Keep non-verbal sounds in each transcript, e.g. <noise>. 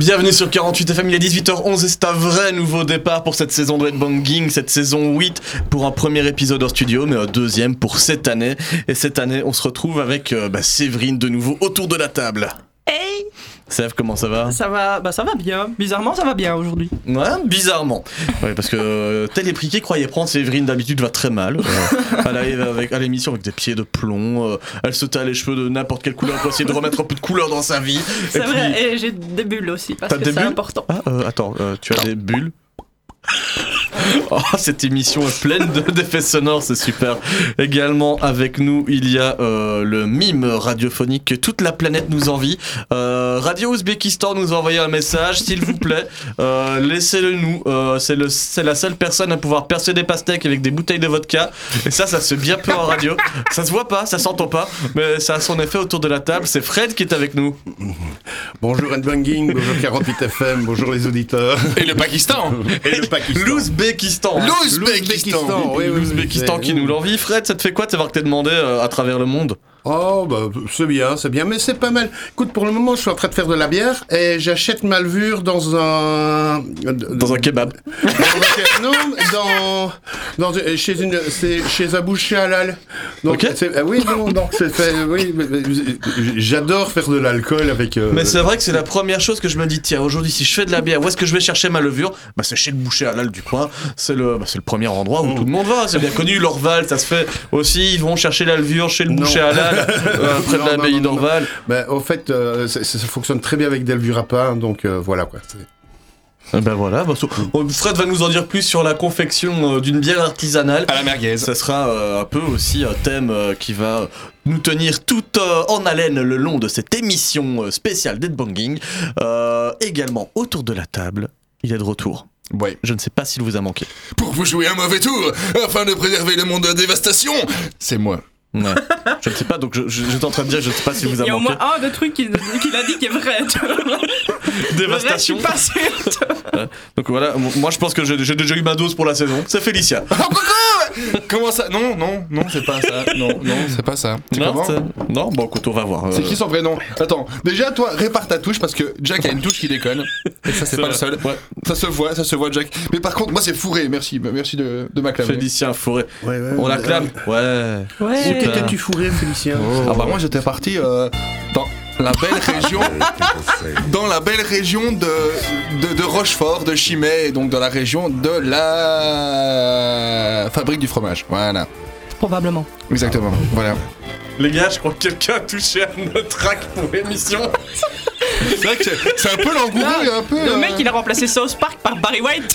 Bienvenue sur 48 FM, il est 18h11 et c'est un vrai nouveau départ pour cette saison de Headbanging, cette saison 8 pour un premier épisode en studio, mais un deuxième pour cette année. Et cette année, on se retrouve avec euh, bah, Séverine de nouveau autour de la table. Sèvres, comment ça va? Ça va, bah ça va bien. Bizarrement, ça va bien aujourd'hui. Ouais, bizarrement. <laughs> Ouais, parce que euh, tel est croyait prendre Séverine d'habitude va très mal. Euh, <laughs> elle arrive avec, à l'émission avec des pieds de plomb, euh, elle se taille les cheveux de n'importe quelle couleur pour essayer de remettre un peu de couleur dans sa vie. C'est puis- vrai, et j'ai des bulles aussi, parce T'as que des c'est bulles? important. Ah, euh, attends, euh, tu as des bulles? <laughs> Oh, cette émission est pleine de- <laughs> d'effets sonores, c'est super. Également avec nous, il y a euh, le mime radiophonique que toute la planète nous envie. Euh, Radio Ouzbékistan nous a envoyé un message, s'il vous plaît, euh, laissez-le nous. Euh, c'est le- c'est la seule personne à pouvoir percer des pastèques avec des bouteilles de vodka. Et ça, ça se fait bien peu en radio. Ça se voit pas, ça s'entend pas, mais ça a son effet autour de la table. C'est Fred qui est avec nous. Bonjour Headbanging, bonjour 48 FM, bonjour les auditeurs. Et le Pakistan Et le Pakistan. L'Ouzbékistan. L'Ouzbékistan, oui, oui, L'Ouzbékistan oui, qui nous l'envie. Fred, ça te fait quoi de savoir que t'es demandé euh, à travers le monde? Oh, bah, c'est bien, c'est bien, mais c'est pas mal. Écoute, pour le moment, je suis en train de faire de la bière et j'achète ma levure dans un. Dans un kebab. non, dans. dans chez, une, c'est chez un boucher halal. Donc, Ok. c'est- ah oui, non, c'est fait. Oui, mais- mais- j'adore faire de l'alcool avec. euh, Mais c'est vrai que c'est la première chose que je me dis, tiens, aujourd'hui, si je fais de la bière, où est-ce que je vais chercher ma levure? Bah, c'est chez le boucher halal du coin. C'est le, bah, c'est le premier endroit où tout le monde va. C'est bien connu, l'Orval, ça se fait aussi. Ils vont chercher la levure chez le Non. boucher halal, <laughs> euh, près de l'abbaye d'Orval. Ben, au fait, euh, ça fonctionne très bien avec levures à pain, donc euh, voilà quoi. Eh Ben voilà, so- oh, Fred va nous en dire plus sur la confection euh, d'une bière artisanale. À la merguez. Ça sera euh, un peu aussi un thème euh, qui va nous tenir tout en haleine le long de cette émission spéciale Deadbanging. Euh, également autour de la table, il est de retour. Ouais. Je ne sais pas s'il vous a manqué. Pour vous jouer un mauvais tour, afin de préserver le monde de la dévastation, c'est moi. Ouais. je ne sais pas, donc je, je- j'étais en train de dire, je ne sais pas s'il vous a Il y a au moins un des trucs qu'il a dit qui est vrai. tu vois. Dévastation. Reste, je suis pas sûre. <laughs> Donc voilà, moi je pense que j'ai déjà eu ma dose pour la saison. C'est Félicia. Oh, Comment ça Non, non, non, c'est pas ça. Non, non, c'est pas ça. C'est Non, non, bon écoute, on va voir. C'est Euh, qui son vrai nom? Attends, déjà toi, répare ta touche parce que Jack a une touche qui déconne. Et ça, c'est pas le seul. Ouais. Ça se voit, ça se voit, Jack. Mais par contre, moi, c'est fourré. Merci, merci de, de m'acclamer. Félicien Forêt. Ouais, ouais, On ouais. l'acclame Ouais. Ouais. Super. T'étais-tu fourré, Félicien Ah bah moi, j'étais parti euh, dans la belle <laughs> région, dans la belle région de, de, de Rochefort, de Chimay, et donc dans la région de la fabrique du fromage. Voilà, Probablement. exactement. Voilà. Les gars, je crois que quelqu'un a touché à notre rack pour l'émission. C'est vrai que c'est- un peu langoureux, et un peu. Le euh, mec, il a remplacé South Park par Barry White.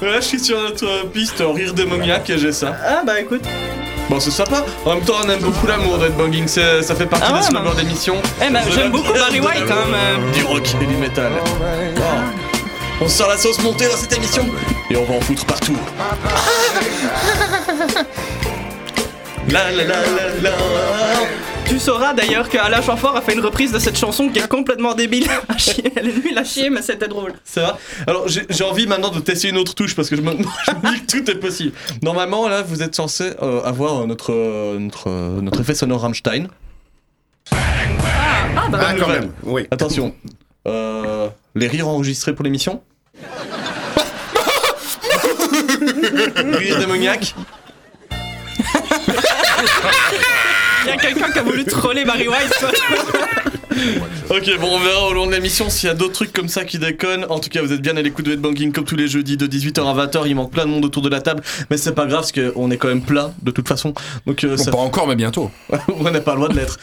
Là, je suis sur notre piste en rire démoniaque et j'ai ça. ah bah écoute. Bon, c'est sympa. En même temps, on aime beaucoup l'amour d'Headbanging. C'est- Ça fait partie Ah ouais, des slogans bah. d'émission. Eh ben, j'aime beaucoup Barry White, hein, mais- Du rock et du métal. Oh. On sort la sauce montée dans cette émission et on va en foutre partout. <laughs> La la la la la. Tu sauras d'ailleurs qu'Alain Chamfort a fait une reprise de cette chanson qui est complètement débile <laughs> chier. Elle est nulle à chier, mais c'était drôle. C'est vrai Alors j'ai envie maintenant de tester une autre touche parce que je me, <laughs> je me dis que tout est possible. Normalement là vous êtes censé euh, avoir notre, euh, notre, euh, notre effet sonore Rammstein. Ah bah, Ah, quand même, oui. Attention. Euh, les rires enregistrés pour l'émission <laughs> Rire démoniaque il y a quelqu'un qui a voulu troller Barry White. Ok, bon, on verra au long de l'émission s'il y a d'autres trucs comme ça qui déconnent. En tout cas, vous êtes bien à l'écoute de Headbanging comme tous les jeudis de 18h à 20h. Il manque plein de monde autour de la table, mais c'est pas grave parce qu'on est quand même plein de toute façon. Donc, euh, Bon, ça- pas encore, mais bientôt. <laughs> on n'est pas loin de l'être.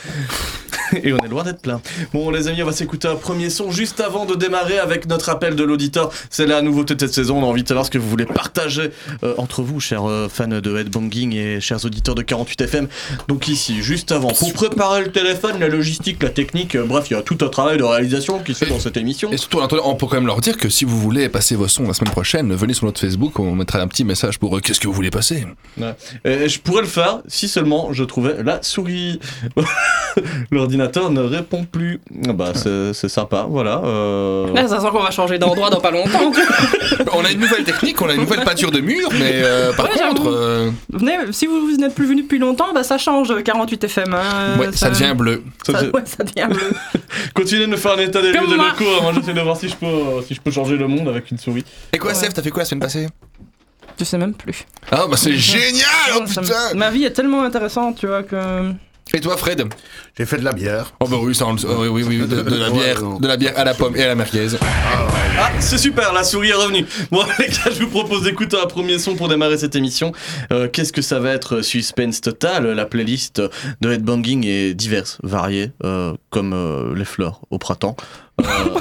<laughs> Et on est loin d'être plein. Bon, les amis, on va s'écouter un premier son juste avant de démarrer avec notre appel de l'auditeur. C'est la nouveauté de cette saison. On a envie de savoir ce que vous voulez partager euh, entre vous, chers euh, fans de headbanging et chers auditeurs de 48 FM. Donc ici, juste avant, pour préparer le téléphone, la logistique, la technique, euh, bref, il y a tout un travail de réalisation qui se fait dans cette émission. Et surtout, on peut quand même leur dire que si vous voulez passer vos sons la semaine prochaine, venez sur notre Facebook, on mettra un petit message pour. Qu'est-ce que vous voulez passer? Ouais. Et je pourrais le faire si seulement je trouvais la souris. <laughs> L'ordinateur ne répond plus. Ah Bah, c'est sympa, voilà. euh. Là, ça sent qu'on va changer d'endroit dans pas longtemps. <laughs> On a une nouvelle technique, on a une nouvelle peinture de mur, mais euh, par Ouais, contre, euh, Venez, si vous, vous n'êtes plus venu depuis longtemps, bah ça change 48 FM. hein, ouais, ça devient bleu. Ça ouais, <laughs> ça devient bleu. Continuez de nous faire un état des lieux de moi. locaux. hein. Moi, j'essaie de voir si je peux, euh, si je peux changer le monde avec une souris. Et quoi, Ouais. Seth, t'as fait quoi la semaine passée? Je sais même plus. Ah, bah c'est <laughs> génial, oh Ça me- putain Ma vie est tellement intéressante, tu vois, que. Et toi, Fred J'ai fait de la bière. Oh bah oui, ça, on le- oh oui, oui, oui, de, de la bière, de la bière à la pomme et à la merguez. Ah, c'est super, la souris est revenue. Bon, <laughs> les gars, je vous propose d'écouter un premier son pour démarrer cette émission. Euh, Qu'est-ce que ça va être Suspense total. La playlist de headbanging est diverse, variée, euh, comme euh, les fleurs au printemps. Euh, <laughs>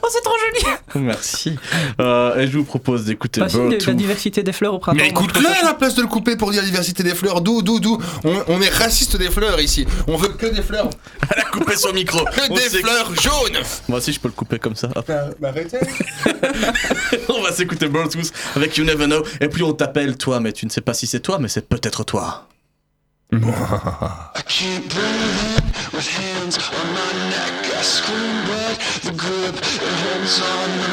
Oh, c'est trop joli merci. Euh, et je vous propose d'écouter Bah, si, Bird la diversité des fleurs au printemps. Mais écoute-le à la place de le couper pour dire diversité des fleurs. D'où, d'où, d'où on, on est raciste des fleurs ici. On veut que des fleurs. <laughs> Elle a coupé son micro. Que On des fleurs jaunes Moi aussi, je peux le couper comme ça. Hop. Bah, arrêtez <laughs> on va s'écouter Bird Tooth avec You Never Know. Et puis on t'appelle toi, mais tu ne sais pas si c'est toi, mais c'est peut-être toi. I can't breathe in with hands on my neck. I scream, but the grip it holds on no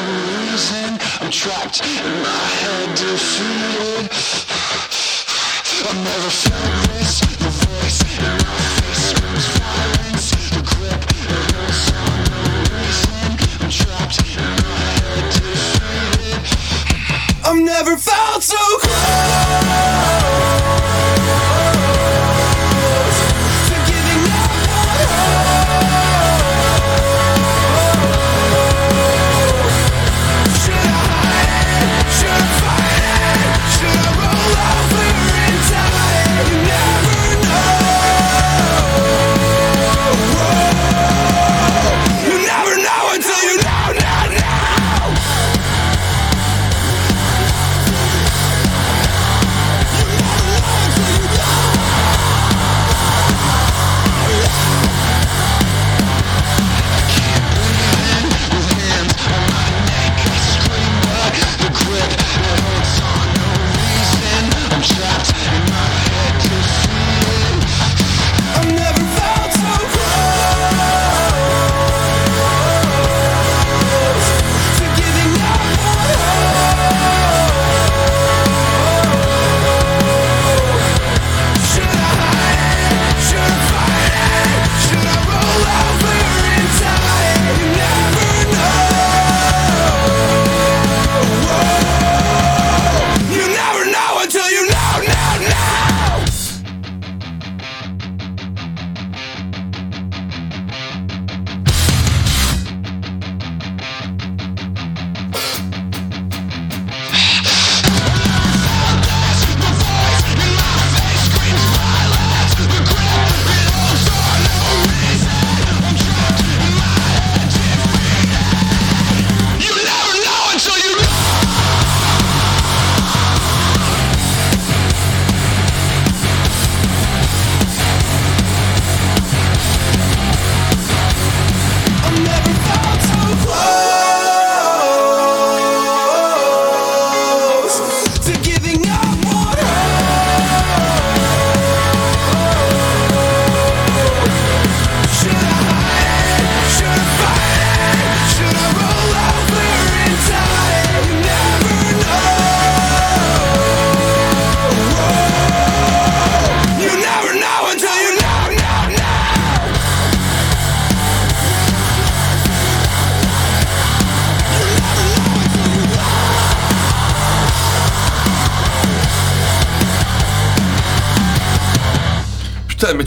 reason. I'm trapped in my head, defeated. I've never felt this. Your voice in my face screams violence. The grip it holds on no reason. I'm trapped in my head, defeated. I've never felt so close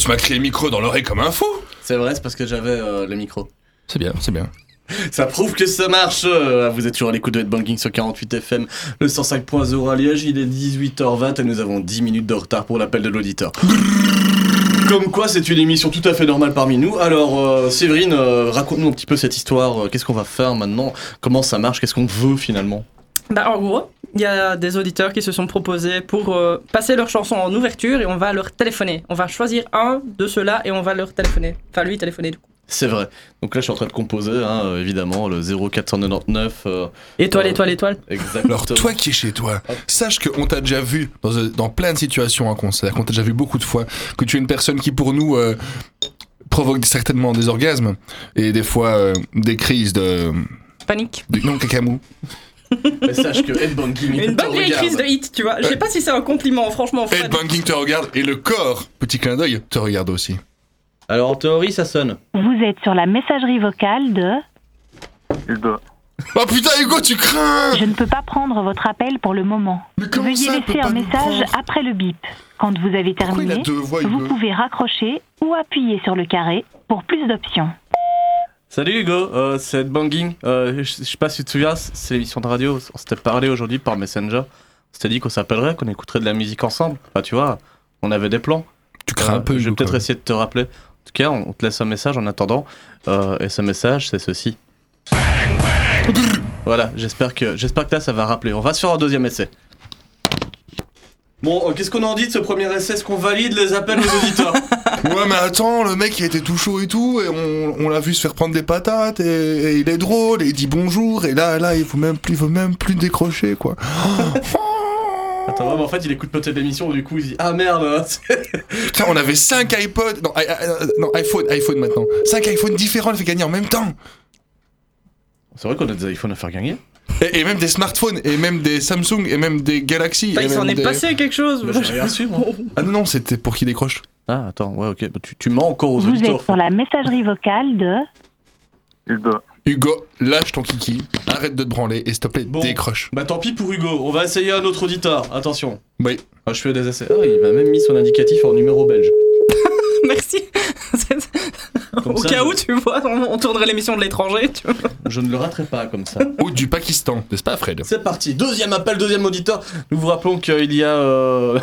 tu m'as créé le micro dans l'oreille comme un fou C'est vrai, c'est parce que j'avais euh, le micro. C'est bien, c'est bien. Ça prouve que ça marche. euh, Vous êtes toujours à l'écoute de Headbanging sur 48 FM, le 105.0 à Liège. Il est 18h20 et nous avons 10 minutes de retard pour l'appel de l'auditeur. Comme quoi, c'est une émission tout à fait normale parmi nous. Alors, euh, Séverine, euh, raconte-nous un petit peu cette histoire. Qu'est-ce qu'on va faire maintenant Comment ça marche Qu'est-ce qu'on veut finalement? Bah, en gros, il y a des auditeurs qui se sont proposés pour euh, passer leur chanson en ouverture et on va leur téléphoner. On va choisir un de ceux-là et on va leur téléphoner. Enfin, lui téléphoner du coup. C'est vrai. Donc là, je suis en train de composer, hein, évidemment, le 0499. euh, Étoile, Euh, étoile, étoile. exactement. Alors toi qui es chez toi, sache qu'on t'a déjà vu dans, euh, dans plein de situations en concert, qu'on t'a déjà vu beaucoup de fois, que tu es une personne qui pour nous euh, provoque certainement des orgasmes et des fois euh, des crises de, Panique. de non cacamou. Mais sache que headbanging Une te bonne vieille crise de hit, tu vois. Je sais pas si c'est un compliment, franchement. Fred. Headbanging te regarde et le corps, petit clin d'œil, te regarde aussi. Alors en théorie, ça sonne. Vous êtes sur la messagerie vocale de Oh putain Hugo, tu crains Je ne peux pas prendre votre appel pour le moment. Mais comment Veuillez ça, elle peut laisser pas un nous message prendre après le bip. Quand vous avez Pourquoi il a terminé, deux voix vous Hugo pouvez raccrocher ou appuyer sur le carré pour plus d'options. Salut Hugo, euh, c'est Headbanging. Euh, je sais pas si tu te souviens, c'est l'émission de radio. On s'était parlé aujourd'hui par Messenger. On s'était dit qu'on s'appellerait, qu'on écouterait de la musique ensemble. Enfin, tu vois, on avait des plans. Tu crains un Euh, peu Je vais peut-être essayer de te rappeler. En tout cas, on te laisse un message en attendant. Euh, et ce message, c'est ceci. Voilà, j'espère que, j'espère que là, ça va rappeler. On va faire un deuxième essai. Bon, euh, qu'est-ce qu'on en dit de ce premier essai? Est-ce qu'on valide les appels aux auditeurs? <laughs> Ouais mais attends, le mec il était tout chaud et tout, et on, on l'a vu se faire prendre des patates, et, et il est drôle, et il dit bonjour, et là, là, il faut même plus, il faut même plus décrocher quoi. <laughs> Attends, ouais, mais en fait, il écoute peut-être l'émission, du coup, il dit Ah merde <laughs> Putain, on avait 5 iPods, non, i- i- non, iPhone, iPhone maintenant. 5 iPhones différents, on les fait gagner en même temps. C'est vrai qu'on a des iPhones à faire gagner Et, et même des smartphones, et même des Samsung, et même des Galaxy. Bah, et il s'en est des- passé quelque chose. Bah, j'ai rien su, moi. Ah non, non, c'était pour qu'il décroche. Ah, attends, ouais, ok. Bah, tu, tu mens encore aux Vous êtes sur la messagerie vocale de Hugo, lâche ton kiki, arrête de te branler, et s'il te plaît, Bon. décroche. Bah, tant pis pour Hugo, on va essayer un autre auditeur. Attention. Oui. Ah, je fais des essais. Ah, il m'a même mis son indicatif en numéro belge. <laughs> Merci. <laughs> Comme Au ça, cas je- où, tu vois, on, on tournerait l'émission de l'étranger. Tu vois. Je ne le raterai pas comme ça. Ou du Pakistan, n'est-ce pas, Fred? C'est parti, deuxième appel, deuxième auditeur. Nous vous rappelons qu'il y a euh,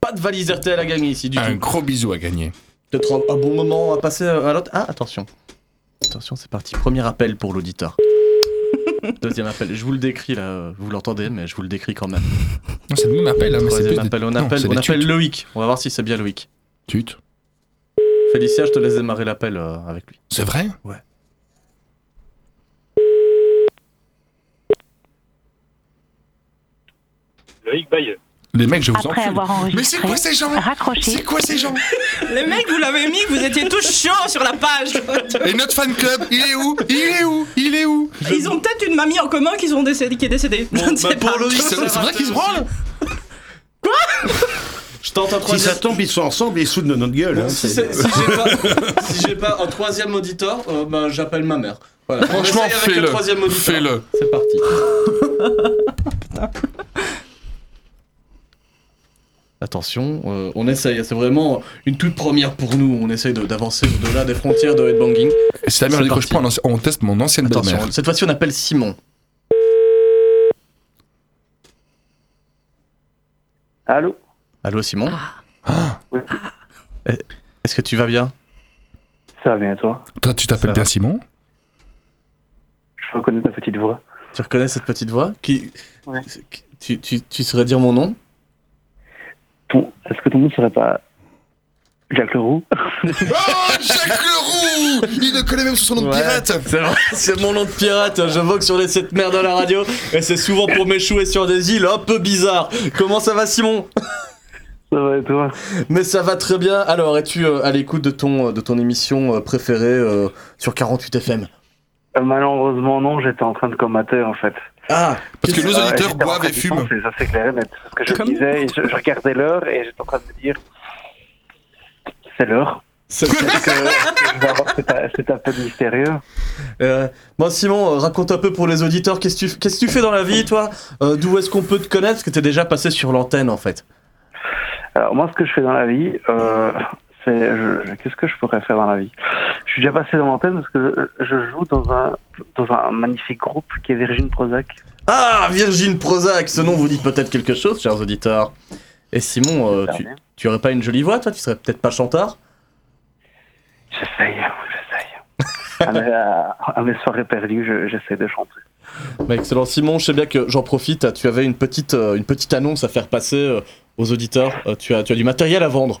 pas de valise RTL à gagner ici du Un tout. gros bisou à gagner. Peut-être un, un bon moment à passer à l'autre. Ah, attention. Attention, c'est parti. Premier appel pour l'auditeur. <laughs> Deuxième appel. Je vous le décris là, vous l'entendez, mais je vous le décris quand même. Non, c'est le même appel, hein, mais c'est Troisième plus des- appel. On Non, appelle, c'est on des appelle tutes. Loïc. On va voir si c'est bien Loïc. Tutes. Félicia, je te laisse démarrer l'appel euh, avec lui. C'est vrai? Ouais. Loïc Bayeux. Les mecs, je vous Après encule. avoir Mais c'est enregistré, quoi ces gens? C'est quoi ces gens? <laughs> Les mecs, vous l'avez mis, vous étiez tous chauds sur la page. <laughs> Et notre fan club, il est où? Il est où? Il est où? Ils ont peut-être une mamie en commun qui, sont décédés, qui est décédée. Je ne bah, sais pour pas. Loïc, C'est vrai, qu'ils se branlent <laughs> Je tente un Si troisième. ça tombe, ils sont ensemble, ils soudent de notre gueule. hein, si si j'ai pas, si pas un troisième auditeur, euh, bah, j'appelle ma mère. Voilà. Franchement, essaye avec le fais-le. troisième auditeur. Fais-le. C'est parti. Attention, euh, on essaye, c'est vraiment une toute première pour nous. On essaye de- d'avancer au-delà des frontières de headbanging. La mère C'est ne décroche parti. pas, on, teste mon ancienne Attention, belle-mère. cette fois-ci on appelle Simon. Allô? Allô Simon? Oui. Eh, Est-ce que tu vas bien? Ça va bien, toi? Toi, tu t'appelles bien. Simon? Je reconnais ta petite voix. Tu reconnais cette petite voix qui... Ouais. qui- Tu, tu, tu saurais dire mon nom? Ton... Est-ce que ton nom serait pas Jacques Leroux Oh, <laughs> Jacques Leroux Il ne connaît même son nom de pirate C'est vrai, <laughs> c'est mon nom de pirate. Je vogue sur les cette merde à la radio et c'est souvent pour m'échouer sur des îles un peu bizarres. Comment ça va, Simon Ça va et toi Mais ça va très bien. Alors, es-tu euh, à l'écoute de ton, de ton émission euh, préférée euh, sur 48 FM Euh, Malheureusement, non, j'étais en train de comater en fait. Ah Parce que nos auditeurs boivent et fument. Ça, c'est clair et net. Parce que je Comme- disais, je, je regardais l'heure et j'étais en train de me dire c'est l'heure. C'est- cet appel mystérieux. Euh, Moi, Simon, euh, raconte un peu pour les auditeurs. Qu'est-ce que tu, tu fais dans la vie, toi? Euh, D'où est-ce qu'on peut te connaître? Parce que t'es déjà passé sur l'antenne, en fait. Alors, moi, ce que je fais dans la vie, euh, Qu'est-ce que je pourrais faire dans la vie? Je suis déjà passé dans l'antenne parce que je, je joue dans un, dans un magnifique groupe qui est Virgin Prozac. Ah, Virgin Prozac, ce nom vous dit peut-être quelque chose, chers auditeurs. Et Simon, euh, tu, tu aurais pas une jolie voix, toi? Tu serais peut-être pas chanteur? J'essaye, j'essaye. à, mes, à- à mes soirées perdues, je- j'essaie de chanter. Bah, excellent. Simon, je sais bien que j'en profite. Tu avais une petite, euh, une petite annonce à faire passer euh, aux auditeurs. Tu, as, tu as du matériel à vendre.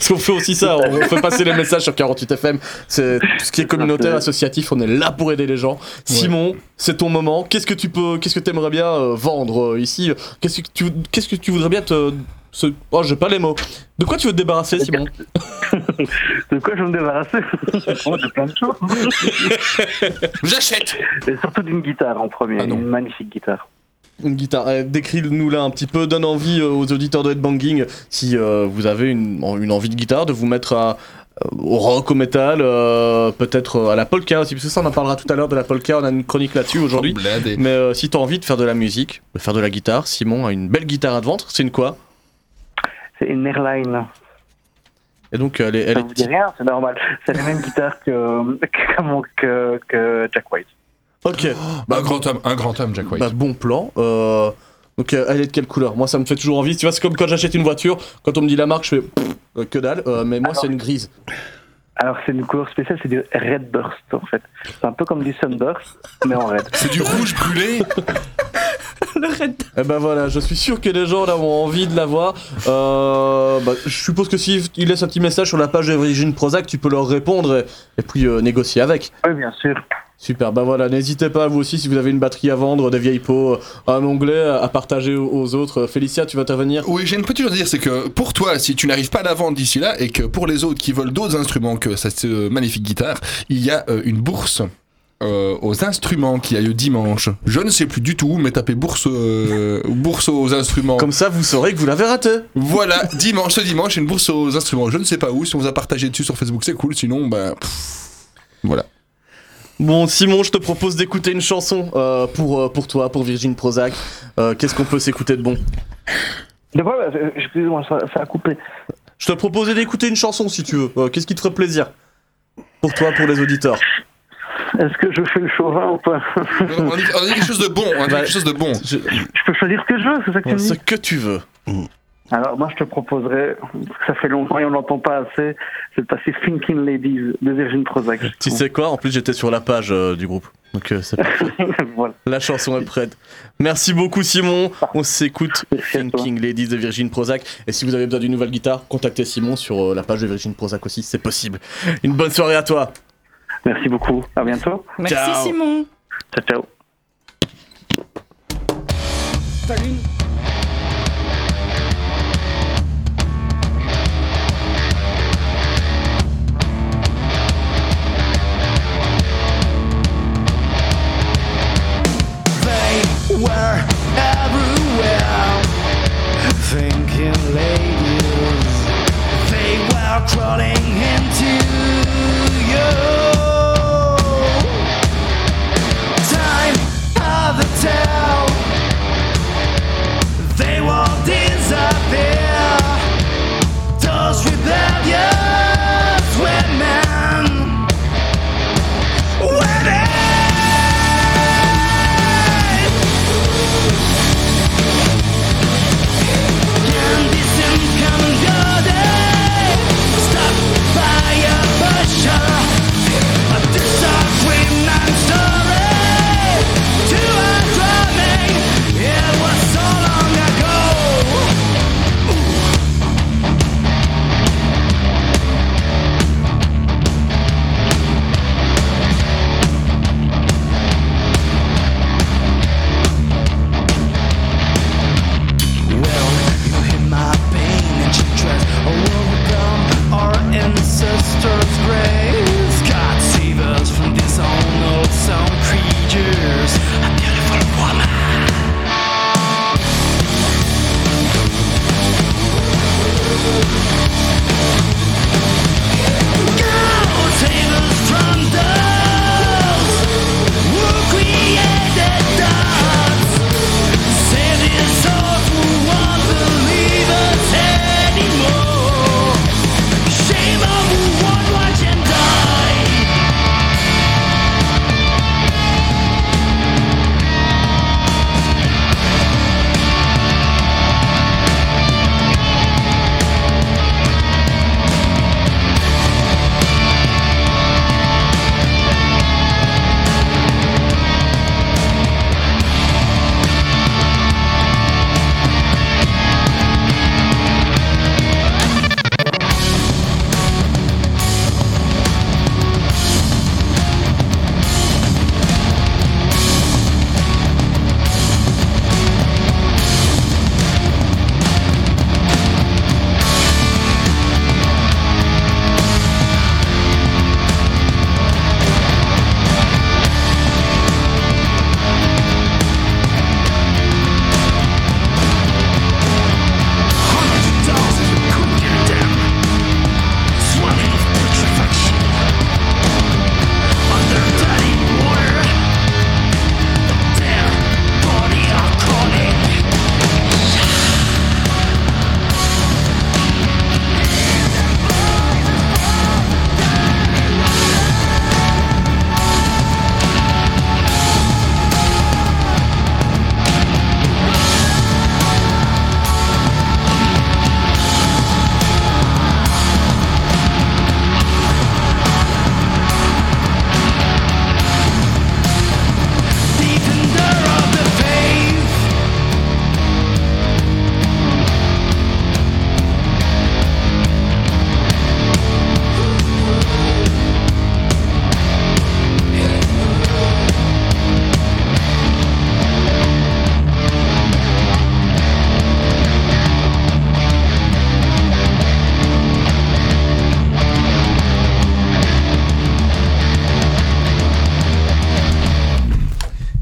<laughs> Parce qu'on fait aussi ça, on fait passer les messages sur 48 FM. C'est tout ce qui est communautaire, associatif, on est là pour aider les gens. Simon, c'est ton moment. Qu'est-ce que tu peux, qu'est-ce que tu aimerais bien euh, vendre euh, ici? Qu'est-ce que tu, qu'est-ce que tu voudrais bien te, oh, j'ai pas les mots. De quoi tu veux te débarrasser, <laughs> Simon? De quoi je vais me débarrasser? Oh, De plein de choses. <laughs> J'achète Et surtout d'une guitare en premier, Ah une magnifique guitare. Une guitare. Euh, Décris-nous là un petit peu, donne envie euh, aux auditeurs de Headbanging, si euh, vous avez une, une envie de guitare, de vous mettre à, au rock, au metal, euh, peut-être à la polka aussi, parce que ça on en parlera tout à l'heure de la polka, on a une chronique là-dessus aujourd'hui. Blindé. Mais euh, si t'as envie de faire de la musique, de faire de la guitare, Simon a une belle guitare à te vendre, c'est une quoi? C'est une Airline. Et donc elle est, elle Ça est vous dit rien, c'est normal. C'est la même guitare que, <laughs> que, mon- que, que Jack White. Ok, Bah, un grand homme, un grand homme, Jack White. bah, bon plan. Euh, donc euh, elle est de quelle couleur? Moi ça me fait toujours envie, tu vois c'est comme quand j'achète une voiture, quand on me dit la marque je fais pff, euh, que dalle, Euh, mais moi Alors- c'est une grise. Alors c'est une couleur spéciale, c'est du Red Burst en fait. C'est un peu comme du Sunburst, mais en red. C'est du rouge brûlé? <laughs> Le red. Eh ben voilà, je suis sûr que les gens là ont envie de l'avoir. Euh, bah, je suppose que s'ils ils laissent un petit message sur la page de Virgin Prozac, tu peux leur répondre et, et puis euh, négocier avec. Oui, bien sûr. Super, bah voilà, n'hésitez pas vous aussi si vous avez une batterie à vendre, des vieilles pots, euh, un onglet à partager aux, autres. Félicia, tu vas intervenir Oui, j'ai une petite chose à dire, c'est que pour toi, si tu n'arrives pas à la vendre d'ici là, et que pour les autres qui veulent d'autres instruments que cette euh, magnifique guitare, il y a euh, une bourse euh, aux instruments qui a lieu dimanche. Je ne sais plus du tout, mais tapez bourse, euh, bourse aux instruments. Comme ça, vous saurez que vous l'avez raté. Voilà, dimanche, ce dimanche, il y a une bourse aux instruments. Je ne sais pas où, si on vous a partagé dessus sur Facebook, c'est cool, sinon, bah... pff, voilà. Bon, Simon, je te propose d'écouter une chanson euh, pour, euh, pour toi, pour Virgin Prozac. Euh, Qu'est-ce qu'on peut s'écouter de bon? De quoi? Excusez-moi, ça, ça a coupé. Je te proposais d'écouter une chanson si tu veux. Euh, Qu'est-ce qui te ferait plaisir? Pour toi, pour les auditeurs. Est-ce que je fais le chauvin ou pas? On dit, on dit quelque chose de bon, on dit Bah, quelque chose de bon. Je- Je peux choisir ce que je veux, c'est ça que tu me Ce que tu veux. Alors moi je te proposerais, parce que ça fait longtemps et on l'entend pas assez, c'est de passer Thinking Ladies de Virgin Prozac. Tu sais quoi? En plus, j'étais sur la page euh, du groupe. Donc, euh, c'est <laughs> voilà. La chanson est prête. Merci beaucoup Simon. On s'écoute. Thinking Ladies de Virgin Prozac. Et si vous avez besoin d'une nouvelle guitare, contactez Simon sur euh, la page de Virgin Prozac aussi, c'est possible. Une bonne soirée à toi. Merci beaucoup. À bientôt. Merci Ciao. Simon. Ciao ciao. Salut. Thinking ladies. They were crawling into you.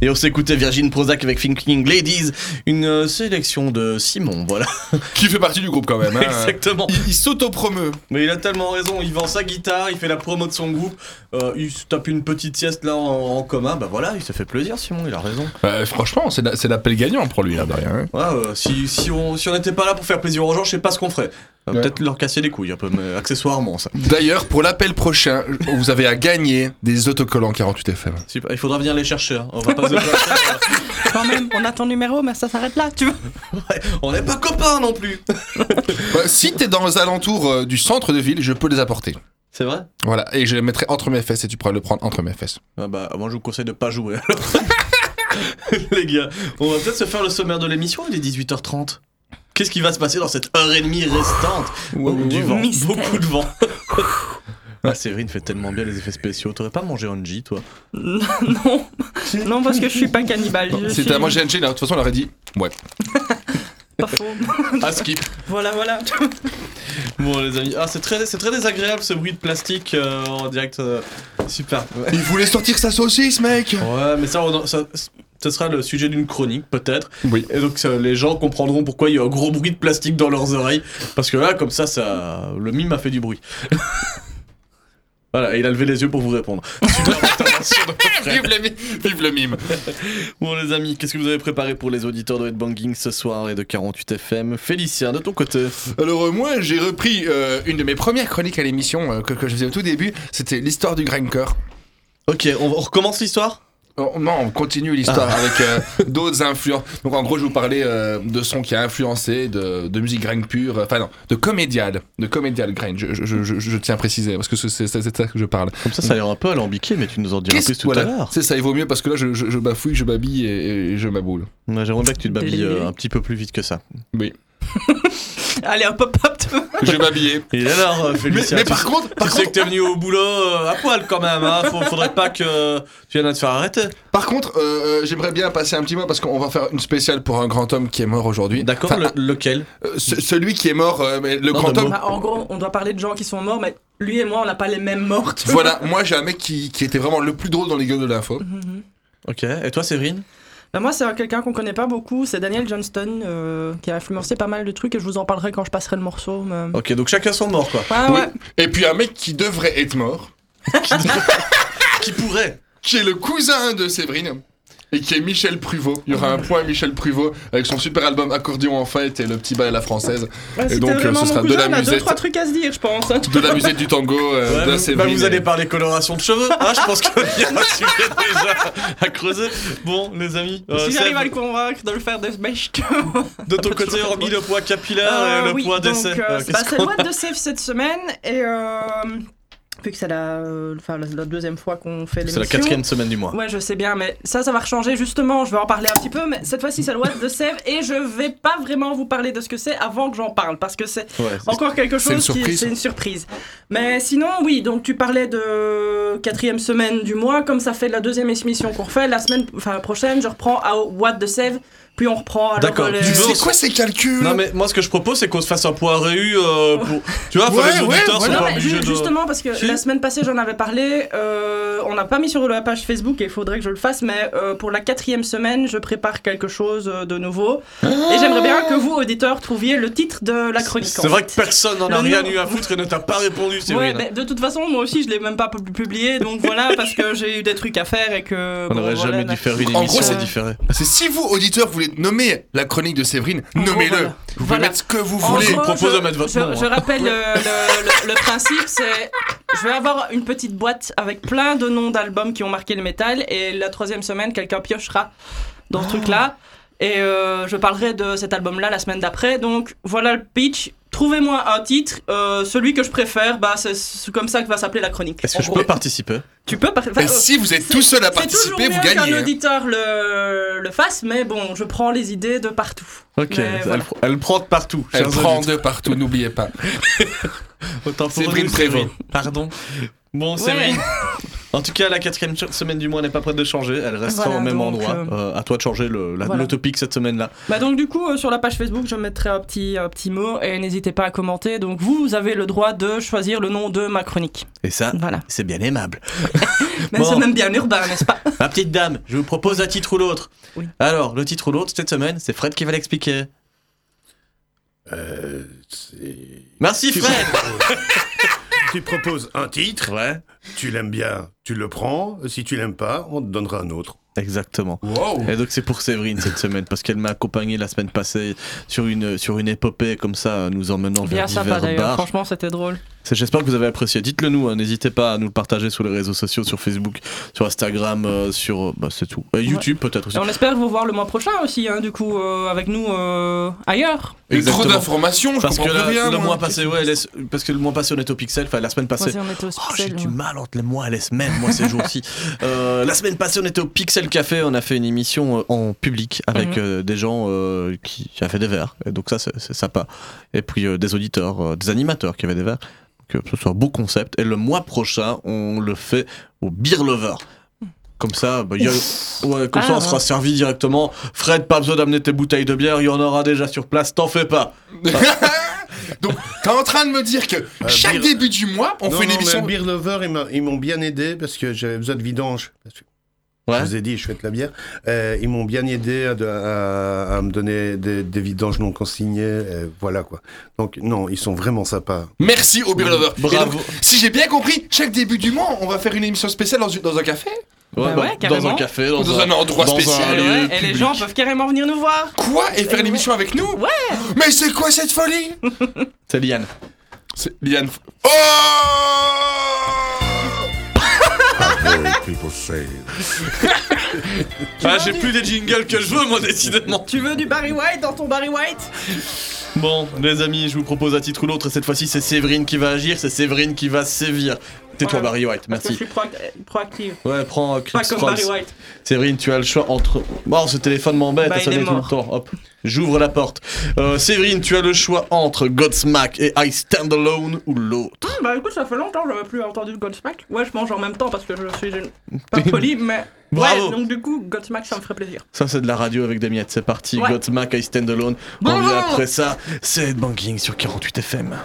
Et on s'écoutait Virgin Prozac avec Thinking Ladies, une euh, sélection de Simon, voilà. <laughs> Qui fait partie du groupe quand même. hein. Exactement. Il, il s'auto-promeut. Mais il a tellement raison, il vend sa guitare, il fait la promo de son groupe, euh, il se tape une petite sieste là en, en commun, bah voilà, il se fait plaisir Simon, il a raison. Euh, franchement, c'est la- c'est l'appel gagnant pour lui, là, de rien. hein. Ouais, euh, si, si on si on n'était pas là pour faire plaisir aux gens, je sais pas ce qu'on ferait. Ouais. Peut-être leur casser les couilles un peu, mais accessoirement ça. D'ailleurs, pour l'appel prochain, vous avez à gagner des autocollants 48 FM. Super, Il faudra venir les chercher, hein. on va pas se déplacer. <laughs> Quand même, on a ton numéro, mais ça s'arrête là, tu vois. Ouais, on n'est pas copains non plus. <laughs> Bah, si t'es dans les alentours euh, du centre de ville, je peux les apporter. C'est vrai? Voilà, et je les mettrai entre mes fesses et tu pourras le prendre entre mes fesses. Ah bah, moi je vous conseille de pas jouer alors. <laughs> Les gars, on va peut-être se faire le sommaire de l'émission, il est 18h30. Qu'est-ce qui va se passer dans cette heure et demie restante Du vent, Mystère. beaucoup de vent. <laughs> ah, Séverine fait tellement bien les effets spéciaux. T'aurais pas mangé Angie, toi <laughs> non, non, parce que je suis pas cannibale. t'as mangé NG, là, de toute façon, on aurait dit ouais. <laughs> pas faux. Ah, skip. voilà, voilà. Bon, les amis, ah, c'est très, c'est très désagréable ce bruit de plastique euh, en direct. euh, super. Ouais. Il voulait sortir sa saucisse, mec Ouais, mais ça, on- ça, ce sera le sujet d'une chronique, peut-être. Oui. Et donc, ça, les gens comprendront pourquoi il y a un gros bruit de plastique dans leurs oreilles. Parce que là, comme ça, ça le mime a fait du bruit. <laughs> voilà, et il a levé les yeux pour vous répondre. <laughs> Vive le, mi- vive le mime <laughs> Bon, les amis, qu'est-ce que vous avez préparé pour les auditeurs de Headbanging ce soir et de 48 FM Félicien, de ton côté Alors euh, moi, j'ai repris euh, une de mes premières chroniques à l'émission euh, que, que je faisais au tout début. C'était l'histoire du grindcore. Ok, on, on recommence l'histoire? Oh, non, on continue l'histoire avec euh, <laughs> d'autres influences. Donc en gros, je vous parlais euh, de sons qui a influencé, de, de musique grind pure, euh, enfin non, de comédial, de comédial grind. Je, je, je, je- je tiens à préciser parce que c'est de ça que je parle. Comme ça, ça a l'air un peu alambiqué, mais tu nous en diras plus tout voilà, à l'heure. C'est ça, il vaut mieux parce que là, je, je, je bafouille, je babille et, et je m'aboule. Ouais, J'aimerais bien que tu te babilles euh, un petit peu plus vite que ça. Oui. <laughs> <laughs> Allez, hop, hop, hop. Je vais m'habiller. Et alors, euh, Mais, Félicien mais tu par sais- contre, Tu par sais contre, que t'es venu au boulot euh, à poil quand même, hein. Faut- faudrait pas que tu viennes à te faire arrêter. par contre, euh, euh, j'aimerais bien passer un petit mot parce qu'on va faire une spéciale pour un grand homme qui est mort aujourd'hui. D'accord, Enfin, le- lequel? euh, ce- celui qui est mort, euh, mais le Non, grand de homme. Bah, en gros, on doit parler de gens qui sont morts, mais lui et moi, on n'a pas les mêmes morts. tu vois. Voilà, moi j'ai un mec qui, qui était vraiment le plus drôle dans les gueules de l'info. Mhm. Ok, et toi Séverine? Bah, moi, c'est quelqu'un qu'on connaît pas beaucoup, c'est Daniel Johnston, euh, qui a influencé pas mal de trucs, et je vous en parlerai quand je passerai le morceau. Mais... Ok, donc chacun son mort quoi. Ouais, Oui. ouais. Et puis un mec qui devrait être mort, <laughs> Qui pourrait qui est le cousin de Séverine. Et qui est Michel Pruvot. Il y aura un point Michel Pruvot avec son super album Accordéon en fête et le petit bal à la française. Si donc, euh, ce sera de la on a deux, trois trucs à se dire, je pense. hein. De la musette du tango, euh, Ouais, de la bah, Séverine. vous allez parler coloration de cheveux. Ah, je pense qu'il y a un sujet déjà à creuser. Bon, les amis, euh, si j'arrive à le convaincre de le faire des mèches, de ton côté, hormis le poids capillaire Euh, et le oui, poids donc, d'essai, euh, euh, bah, c'est le a What de Safe cette semaine et euh, vu que c'est la, euh, enfin, la, la deuxième fois qu'on fait l'émission. C'est la quatrième semaine du mois. Ouais, je sais bien, mais ça, ça va rechanger justement. Je vais en parler un petit peu, mais cette fois-ci, c'est le What de Sèvres et je vais pas vraiment vous parler de ce que c'est avant que j'en parle parce que c'est Ouais, encore quelque chose qui c'est une surprise. Mais sinon, oui, donc tu parlais de quatrième semaine du mois, comme ça fait la deuxième émission qu'on refait. La semaine enfin, prochaine, je reprends à What de Sèvres, puis on reprend alors D'accord, les- tu C'est quoi ces calculs Non mais moi ce que je propose c'est qu'on se fasse un point réu euh, pour tu vois faut Ouais, les ouais, auditeurs voilà. sont Non, pas mais obligés ju- de justement parce que Si. la semaine passée j'en avais parlé, euh, on n'a pas mis sur la page Facebook et il faudrait que je le fasse, mais euh, pour la quatrième semaine je prépare quelque chose euh, de nouveau et j'aimerais bien que vous auditeurs trouviez le titre de la chronique. C'est vrai fait. que personne n'en a Le rien nom- eu à foutre et ne t'a pas répondu c'est Ouais, vrai. mais de toute façon moi aussi je l'ai même pas pu- publié donc voilà parce que j'ai eu des trucs à faire et que On bon, n'aurait voilà, jamais dû faire une En émission gros, c'est- différée. C'est si vous, auditeurs, voulez nommer la chronique de Séverine, nommez-le. voilà. Vous pouvez Voilà. mettre ce que vous En voulez. vous gros, propose je- de mettre votre je, nom, je hein. rappelle le, le- le- le principe, c'est je vais avoir une petite boîte avec plein de noms d'albums qui ont marqué le métal et la troisième semaine, quelqu'un piochera dans ce truc-là et euh, je parlerai de cet album-là la semaine d'après. Donc voilà le pitch. Trouvez-moi un titre, euh, celui que je préfère, bah c'est c'est comme ça que va s'appeler la chronique. Est-ce que je gros. peux participer Tu peux par- enfin, Et euh, si vous êtes c'est- tout seul à c'est participer, vous gagnez. qu'un hein. auditeur le, le fasse, mais bon, je prends les idées de partout. Ok, Mais elle, voilà. elle prend de partout. Elle prend de partout, n'oubliez pas. <laughs> Autant pour Séverine. Pardon. Bon, Ouais. <laughs> En tout cas, la quatrième semaine du mois n'est pas prête de changer. Elle restera Voilà, au même donc, endroit. euh, Euh, à toi de changer le, la- voilà. le topic cette semaine-là. Bah donc du coup euh, sur la page Facebook je mettrai un petit, un petit mot et n'hésitez pas à commenter. Donc vous avez le droit de choisir le nom de ma chronique. Et ça, Voilà. c'est bien aimable. <laughs> Mais Bon. c'est même bien urbain n'est-ce pas? Ma petite dame, je vous propose un titre ou l'autre. Oui. Alors, le titre ou l'autre cette semaine, c'est Fred qui va l'expliquer. Euh, Merci tu, Fred tu proposes un titre, Ouais, tu l'aimes bien, tu le prends. Si tu l'aimes pas, on te donnera un autre. exactement. Wow. Et donc c'est pour Séverine cette semaine, parce qu'elle m'a accompagné la semaine passée sur une, sur une épopée comme ça, nous emmenant vers Bien sympa divers d'ailleurs. bars. Franchement c'était drôle. J'espère que vous avez apprécié. Dites-le nous, hein, n'hésitez pas à nous le partager sur les réseaux sociaux, sur Facebook, sur Instagram, euh, sur... bah, c'est tout. Euh, YouTube peut-être aussi. Et on espère vous voir le mois prochain aussi hein, du coup euh, avec nous euh, ailleurs. Et trop d'informations, je Parce que comprends la- rien. le moi. mois passé, ouais, laisse- parce que le mois passé on était au Pixel, enfin la semaine passée. Était au Oh, j'ai Pixel, du mal entre les mois et les semaines, moi, ces jours-ci. <laughs> Euh, la semaine passée, on était au Pixel Café, on a fait une émission euh, en public avec Mhm. euh, des gens euh, qui, avaient fait des verres. Et donc, ça, c'est c'est sympa. Et puis, euh, des auditeurs, euh, des animateurs qui avaient des verres. Euh, ce soit un beau concept. Et le mois prochain, on le fait au Beer Lover. Comme ça, bah, il y a- ouais, comme Ah, ça, on ouais. sera servi directement. Fred, pas besoin d'amener tes bouteilles de bière, il y en aura déjà sur place, t'en fais pas. <laughs> Donc, t'es en train de me dire que chaque Beer- début du mois, on non, fait une non, émission. mais Beer Lover, ils m'ont bien aidé parce que j'avais besoin de vidange. Ouais. Je vous ai dit, je fais de la bière. Euh, ils m'ont bien aidé à, de- à- à me donner des, des vidanges non consignées. euh, voilà quoi. Donc, non, ils sont vraiment sympas. Merci au Beer Lover. Bravo. donc, si j'ai bien compris, chaque début du mois, on va faire une émission spéciale dans, dans un café Bah ouais, dans- un café, dans, un endroit dans spécial. un lieu Ouais, et les gens peuvent carrément venir nous voir. Quoi Et faire Ouais. une émission avec nous Ouais. Mais c'est quoi cette folie <laughs> C'est Liane. C'est Liane. Oh <laughs> Ah, j'ai plus les jingles que je veux, moi, décidément. Tu veux du Barry White dans ton Barry White? Bon, les amis, je vous propose un titre ou l'autre, et cette fois-ci, c'est Séverine qui va agir, c'est Séverine qui va sévir. Tais-toi. Barry White, que je merci. suis proac- proactive. Ouais, prends euh, Pas Chris. Barry White. Séverine, tu as le choix entre. Bon, ce téléphone m'embête, Bah, sonner est tout le temps. Hop, j'ouvre la porte. Euh, Séverine, tu as le choix entre Godsmack et I Stand Alone ou l'autre. Bah écoute, ça fait longtemps que j'avais plus entendu Godsmack. Ouais, je mange en même temps parce que je suis une... pas <laughs> poli, mais. Bravo. Ouais, donc du coup, Godsmack, ça me ferait plaisir. Ça, c'est de la radio avec des miettes. C'est parti. Ouais. Godsmack, I Stand Alone. On Bon. revient après ça. C'est Banking sur 48 FM.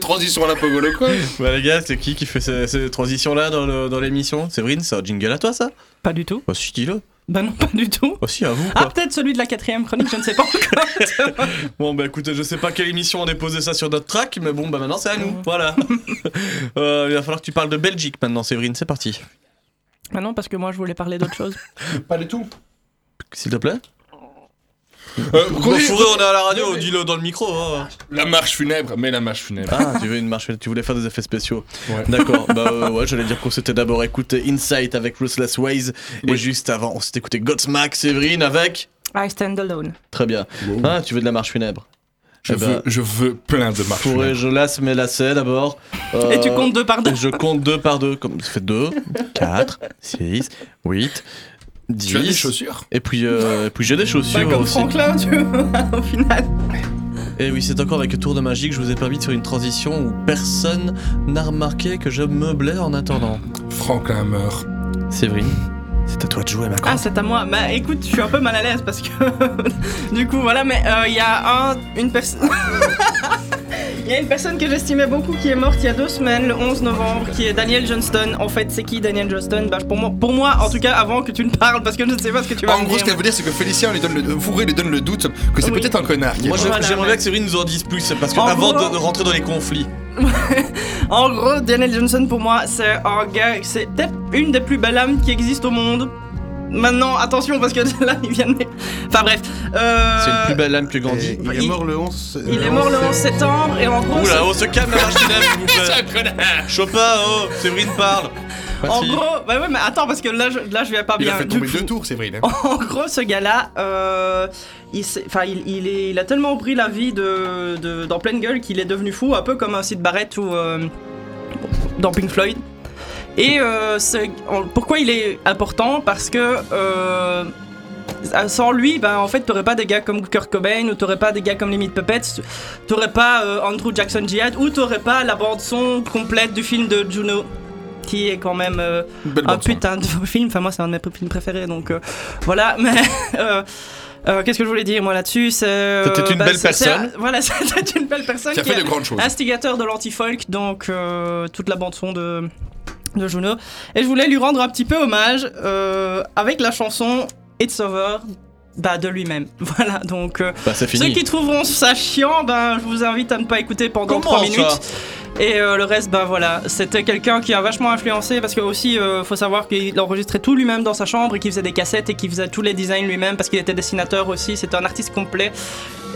Quoi de belle transition à la Pogolo quoi <laughs> Bah les gars, c'est qui qui fait ces, ces transitions-là dans le- dans l'émission Séverine, c'est un jingle à toi ça Pas du tout. Bah si, dis-le. Bah non, pas du tout. Bah si, à vous Ah, quoi. peut-être celui de la quatrième chronique, je ne sais pas encore. <laughs> Bon bah écoutez, je sais pas quelle émission on a posé ça sur notre track, mais bon bah maintenant c'est à nous, voilà. <laughs> Euh, il va falloir que tu parles de Belgique maintenant, Séverine, c'est parti. bah non, parce que moi je voulais parler d'autre chose. Pas du tout. S'il te plaît Euh, on est à la radio, dis-le dans le micro. hein. La marche funèbre, mais la marche funèbre. Ah, tu veux une marche, tu voulais faire des effets spéciaux. Ouais. D'accord, bah euh, <laughs> ouais, j'allais dire qu'on s'était d'abord écouté Insight avec Ruthless Ways, et juste avant, on s'était écouté Godsmack, Séverine avec. I stand alone. Très bien. Ah, tu veux de la marche funèbre Je, Eh ben, veux, je veux plein de marches Fourré, funèbres. je lasse mes lacets d'abord. Euh, Et tu comptes deux par deux. Je compte deux par deux, comme ça fait 2, 4, 6, 8, 10. Tu as des chaussures? Et puis, euh, et puis j'ai des Bah, chaussures comme aussi. Franklin, tu vois, <laughs> au final. Et oui, c'est encore avec le tour de magie que je vous ai permis de faire une transition où personne n'a remarqué que je meublais en attendant. Franklin meurt. Séverine, c'est à toi de jouer, ma Ah, c'est à moi. Bah écoute, je suis un peu mal à l'aise parce que. <laughs> du coup, voilà, mais euh, il y a un, une personne. <laughs> Il y a une personne que j'estimais beaucoup qui est morte il y a deux semaines, le 11 novembre, qui est Daniel Johnston. En fait, c'est qui Daniel Johnston? Bah, pour, moi, pour moi, en tout cas, avant que tu ne parles, parce que je ne sais pas ce que tu vas En me gros, ce qu'elle veut dire, c'est que Félicien lui donne le, Fourré lui donne le doute que c'est Oui. peut-être un connard. qui est Moi, mort. j'ai- Voilà, j'aimerais mais- bien que Séverine nous en dise plus, parce que En avant gros- de, de rentrer dans les conflits. <laughs> En gros, Daniel Johnson, pour moi, c'est un gars, c'est peut-être une des plus belles âmes qui existent au monde. Maintenant, attention, parce que <laughs> là, il vient de. Enfin bref. Euh, C'est une plus belle âme que Et Gandhi. il est il- mort le 11. Il est mort le 11 septembre, et en gros. Oula, on se calme la marche s'il vous plaît. <laughs> Chopin, oh, Séverine parle. En gros, bah ouais, mais attends, parce que là, je, là, je vais pas Il bien. a fait tomber coup- deux tours, Séverine. hein. <laughs> En gros, ce gars-là, euh, il, s'est- enfin, il, il est, il a tellement pris la vie de, de- dans pleine gueule qu'il est devenu fou, un peu comme un Sid Barrett ou euh, dans Pink Floyd. Et euh, pourquoi il est important? Parce que euh, sans lui, ben, en fait, t'aurais pas des gars comme Kurt Cobain ou t'aurais pas des gars comme Meat Puppets, t'aurais pas euh, Andrew Jackson Jihad ou t'aurais pas la bande son complète du film de Juno, qui est quand même euh, Une belle un putain de <laughs> film. Enfin, moi, c'est un de mes films préférés, donc euh, voilà. <laughs> Mais euh, qu'est-ce que je voulais dire moi là-dessus? C'est. euh, C'était une belle c'est- c'est- personne. Voilà, <laughs> c'était une belle personne Qui a fait de grandes choses. instigateur de l'anti-folk, donc euh, toute la bande son de de Juno. Et je voulais lui rendre un petit peu hommage euh, avec la chanson It's Over. Bah, de lui-même. <laughs> Voilà, donc euh, Bah, ceux qui trouveront ça chiant, ben, je vous invite à ne pas écouter pendant Comment 3 ça? Minutes. Et euh, le reste, ben voilà, c'était quelqu'un qui a vachement influencé parce que aussi, faut savoir qu'il enregistrait tout lui-même dans sa chambre et qu'il faisait des cassettes et qu'il faisait tous les designs lui-même parce qu'il était dessinateur aussi. C'était un artiste complet.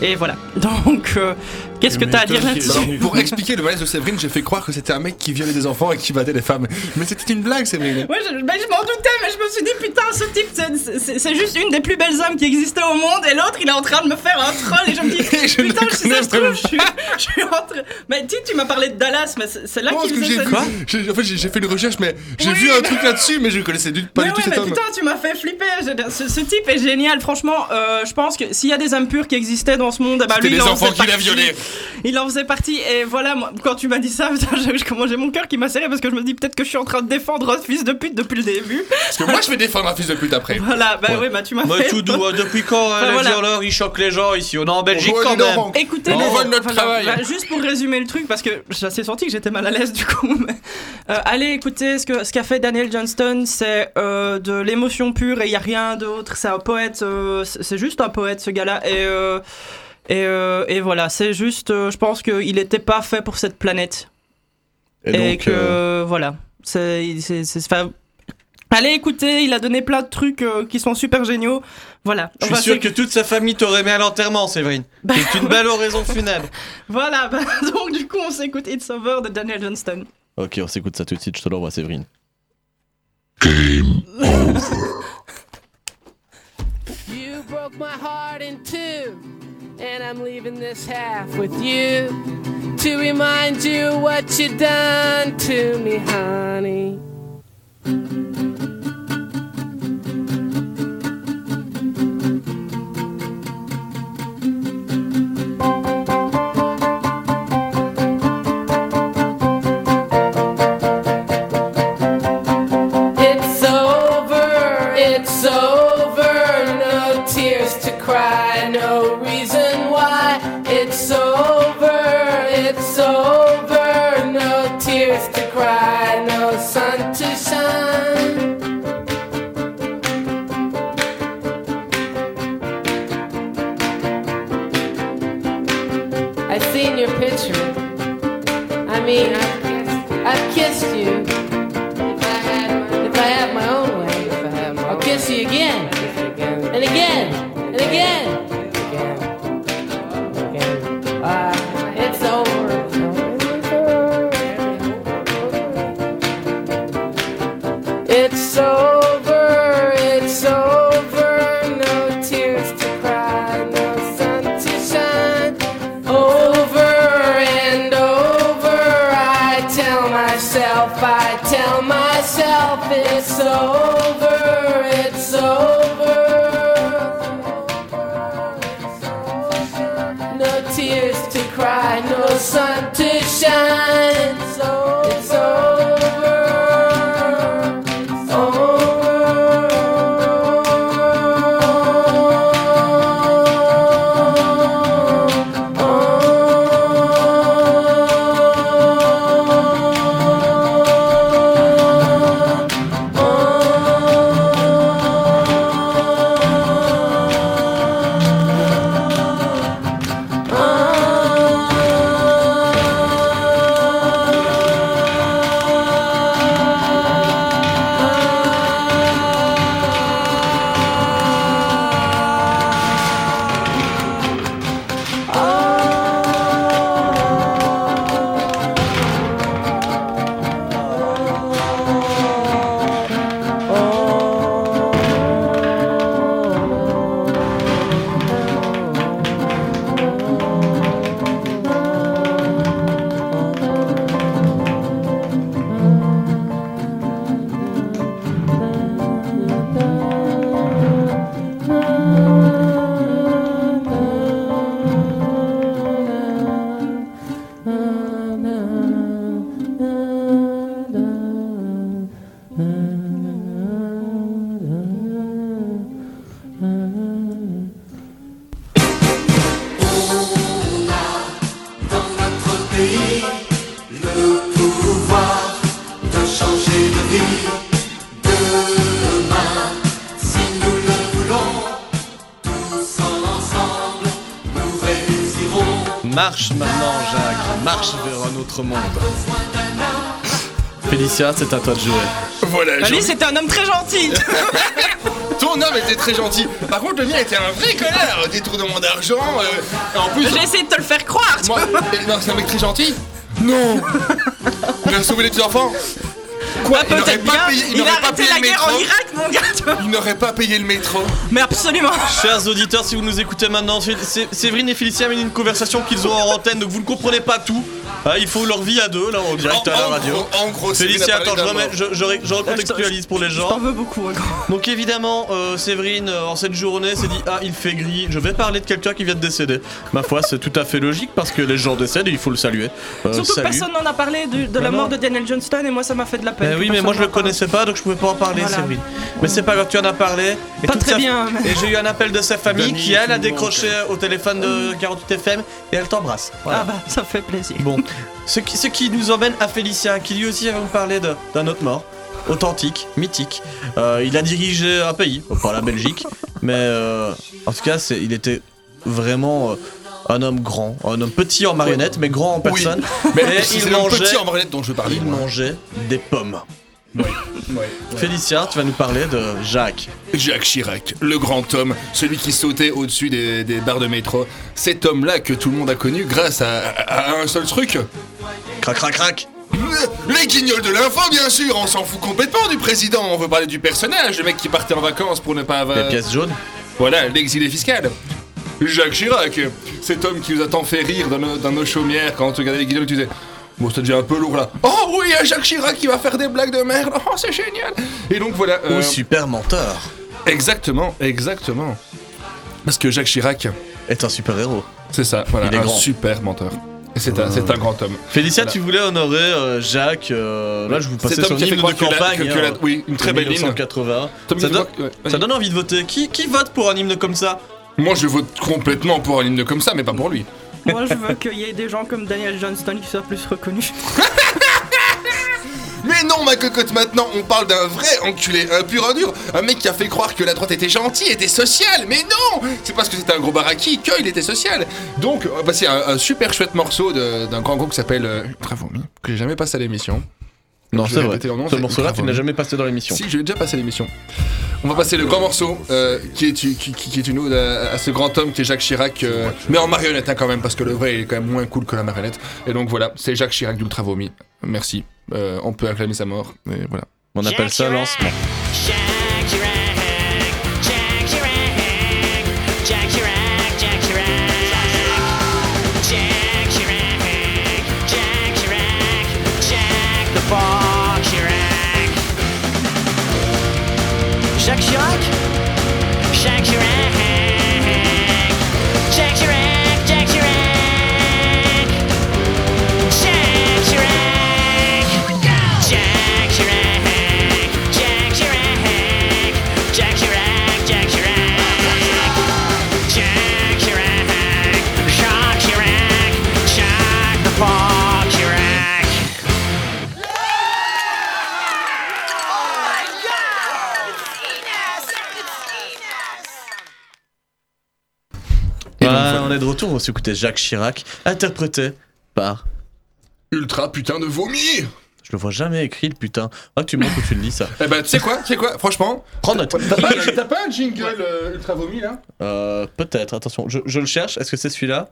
Et voilà. <laughs> Donc, euh, qu'est-ce que t'as à dire là-dessus Pour expliquer le malaise de Séverine, j'ai fait croire que c'était un mec qui violait des enfants et qui battait les femmes. Mais c'était une blague, Séverine. Ouais, je, ben, je m'en doutais, mais je me suis dit, putain, ce type, c'est- c'est c'est juste une des plus belles âmes qui existait au monde, et l'autre, il est en train de me faire un troll, et je me dis, <laughs> Je ne putain, si connais ça se trouve, vraiment je suis, je suis en train. Mais tu, tu m'as parlé de Dallas, mais c'est c'est là qu'il faisait j'ai ça. En fait, j'ai j'ai fait une recherche, mais j'ai Oui. vu un truc là-dessus, mais je connaissais du- pas mais du tout ouais, cet mais homme. putain, tu m'as fait flipper. Je- Ce, ce type est génial, franchement. euh, je pense que s'il y a des âmes pures qui existaient dans ce monde, ben, C'était lui, des il en enfants faisait qu'il a violés. Il en faisait partie. Et voilà, moi, quand tu m'as dit ça, <laughs> j'ai mon cœur qui m'a serré parce que je me dis peut-être que je suis en train de défendre ce fils de pute depuis le début. Parce que moi, je vais défendre un fils de pute après. Voilà, bah Ouais. ouais, bah tu m'as fait. tout doux, hein, depuis quand euh, Enfin, les voilà. violeurs ils choquent les gens ici? On est en Belgique quand même. Écoutez, nous volent notre enfin, travail. bah, juste pour résumer le truc, parce que j'ai assez senti que j'étais mal à l'aise du coup. mais, euh, allez écouter ce que ce qu'a fait Daniel Johnston, c'est euh, de l'émotion pure et il y a rien d'autre. C'est un poète, euh, c'est c'est juste un poète ce gars-là. Et euh, et, euh, et voilà, c'est juste, euh, je pense qu'il n'était pas fait pour cette planète. Et, donc, que euh, voilà, c'est c'est- c'est- enfin, Allez écouter, il a donné plein de trucs euh, qui sont super géniaux. Voilà. je Enfin, suis sûr c'est- que toute sa famille t'aurait aimé à l'enterrement, Séverine. Bah, C'est une belle oraison funèbre. <laughs> Voilà, bah, <laughs> donc du coup on s'écoute It's Over de Daniel Johnston. Ok, on s'écoute ça tout de suite, je te l'envoie, Séverine. <laughs> You broke my heart in two, and I'm leaving this half with you to remind you what you done to me, honey. Monde. Félicia, c'est à toi de jouer. Voilà, j'ai lui, c'était un homme très gentil. <laughs> ton homme était très gentil. Par contre, le mien était un vrai connard. Détournement d'argent. euh, en plus, J'ai essayé de te le faire croire. tu moi, non, c'est un mec très gentil. Non. Il a sauvé les petits enfants. Quoi Il n'aurait Peut-être pas bien. payé, il Il a n'aurait pas arrêté payé la le guerre en métro. Irak, mon gars. tu vois. Il n'aurait pas payé le métro. Mais absolument. Chers auditeurs, si vous nous écoutez maintenant, Sé- Sé- Séverine et Félicia mènent une conversation qu'ils ont en antenne, donc vous ne comprenez pas tout. Ah, il faut leur vie à deux, là, en direct En- à la radio. en gros, Félicia, attends, je, remets, je, je, je recontextualise pour les gens. t'en veux beaucoup, hein, gros. Donc évidemment, euh, Séverine, euh, en cette journée, s'est dit Ah, il fait gris, je vais parler de quelqu'un qui vient de décéder. Ma foi, c'est tout à fait logique parce que les gens décèdent et il faut le saluer. Euh, Surtout que salut. personne n'en a parlé de, de la Non, mort de Daniel Johnston et moi ça m'a fait de la peine. Ben oui, mais moi je le connaissais pas donc je pouvais pas en parler, Voilà. Séverine. Mais c'est pas grave, tu en as parlé. Et Pas très sa- bien, mais- Et j'ai eu un appel de sa famille Denis, qui, elle, a décroché au téléphone de 48 FM et elle t'embrasse. Voilà. Ah bah ça fait plaisir. Bon, ce qui, ce qui nous emmène à Félicien, qui lui aussi va vous parler de- d'un autre mort, authentique, mythique. Euh, il a dirigé un pays, pas la Belgique, mais euh, en tout cas, c'est, il était vraiment euh, un homme grand, un homme petit en marionnette, mais grand en personne. Mais Et c'est il mangeait, petit en marionnette dont je parler. il moi. mangeait des pommes. Félicien, tu vas nous parler de Jacques. Jacques Chirac, le grand homme, celui qui sautait au-dessus des, des barres de métro. Cet homme-là que tout le monde a connu grâce à, à- à un seul truc. Crac, crac, crac. Les guignols de l'info, bien sûr, on s'en fout complètement du président. On veut parler du personnage, le mec qui partait en vacances pour ne pas avoir. Les pièces jaunes. Voilà, l'exilé fiscal. Jacques Chirac, cet homme qui nous a tant fait rire dans nos, dans nos chaumières quand on regardait les guignols, tu disais. Bon, ça devient un peu lourd là. Oh oui, il y a Jacques Chirac qui va faire des blagues de merde. <laughs> Oh, c'est génial. Et donc voilà. Ou euh, super menteur. exactement, exactement. Parce que Jacques Chirac, Est un super héros. c'est ça, voilà, Il est un grand. super menteur. Et c'est un, c'est un grand homme. Félicia, Voilà. tu voulais honorer euh, Jacques. euh, là, je vous passais son hymne de croire que la- campagne. que- que la- hein, oui, une très belle hymne. 1980. Tom Ça donne, ouais, ça donne envie de voter. Qui, qui vote pour un hymne comme ça? Moi, je vote complètement pour un hymne comme ça, mais pas pour lui. Moi je veux qu'il y ait des gens comme Daniel Johnston qui soient plus reconnus. <laughs> Mais non, ma cocotte, maintenant, on parle d'un vrai enculé, un pur dur, un mec qui a fait croire que la droite était gentille, était sociale. Mais non C'est parce que c'était un gros baraki qu'il était social. Donc, on va un, super chouette morceau d'un grand groupe qui s'appelle euh, que j'ai jamais passé à l'émission. Non, c'est vrai. répéter leur nom, Ce morceau-là, tu n'as Vomi. jamais passé dans l'émission. Si, je l'ai déjà passé à l'émission. On va passer le grand morceau, euh, qui, est, qui, qui- qui est une ode à, à ce grand homme qui est Jacques Chirac, euh, mais en marionnette hein, quand même, parce que le vrai il est quand même moins cool que la marionnette. Et donc voilà, c'est Jacques Chirac d'Ultra Vomi. Merci. Euh, on peut acclamer sa mort. Et voilà. On appelle ça lancement. Retour, on va s'écouter Jacques Chirac, interprété par. Ultra putain de vomi Je le vois jamais écrit, le putain. Ah, tu montres que tu le dis ça. Eh ben, tu sais quoi, tu sais quoi, franchement, Prends note. t'as pas, t'as pas un jingle euh, Ultra Vomi là? Euh, peut-être, attention, je, je le cherche. Est-ce que c'est celui-là?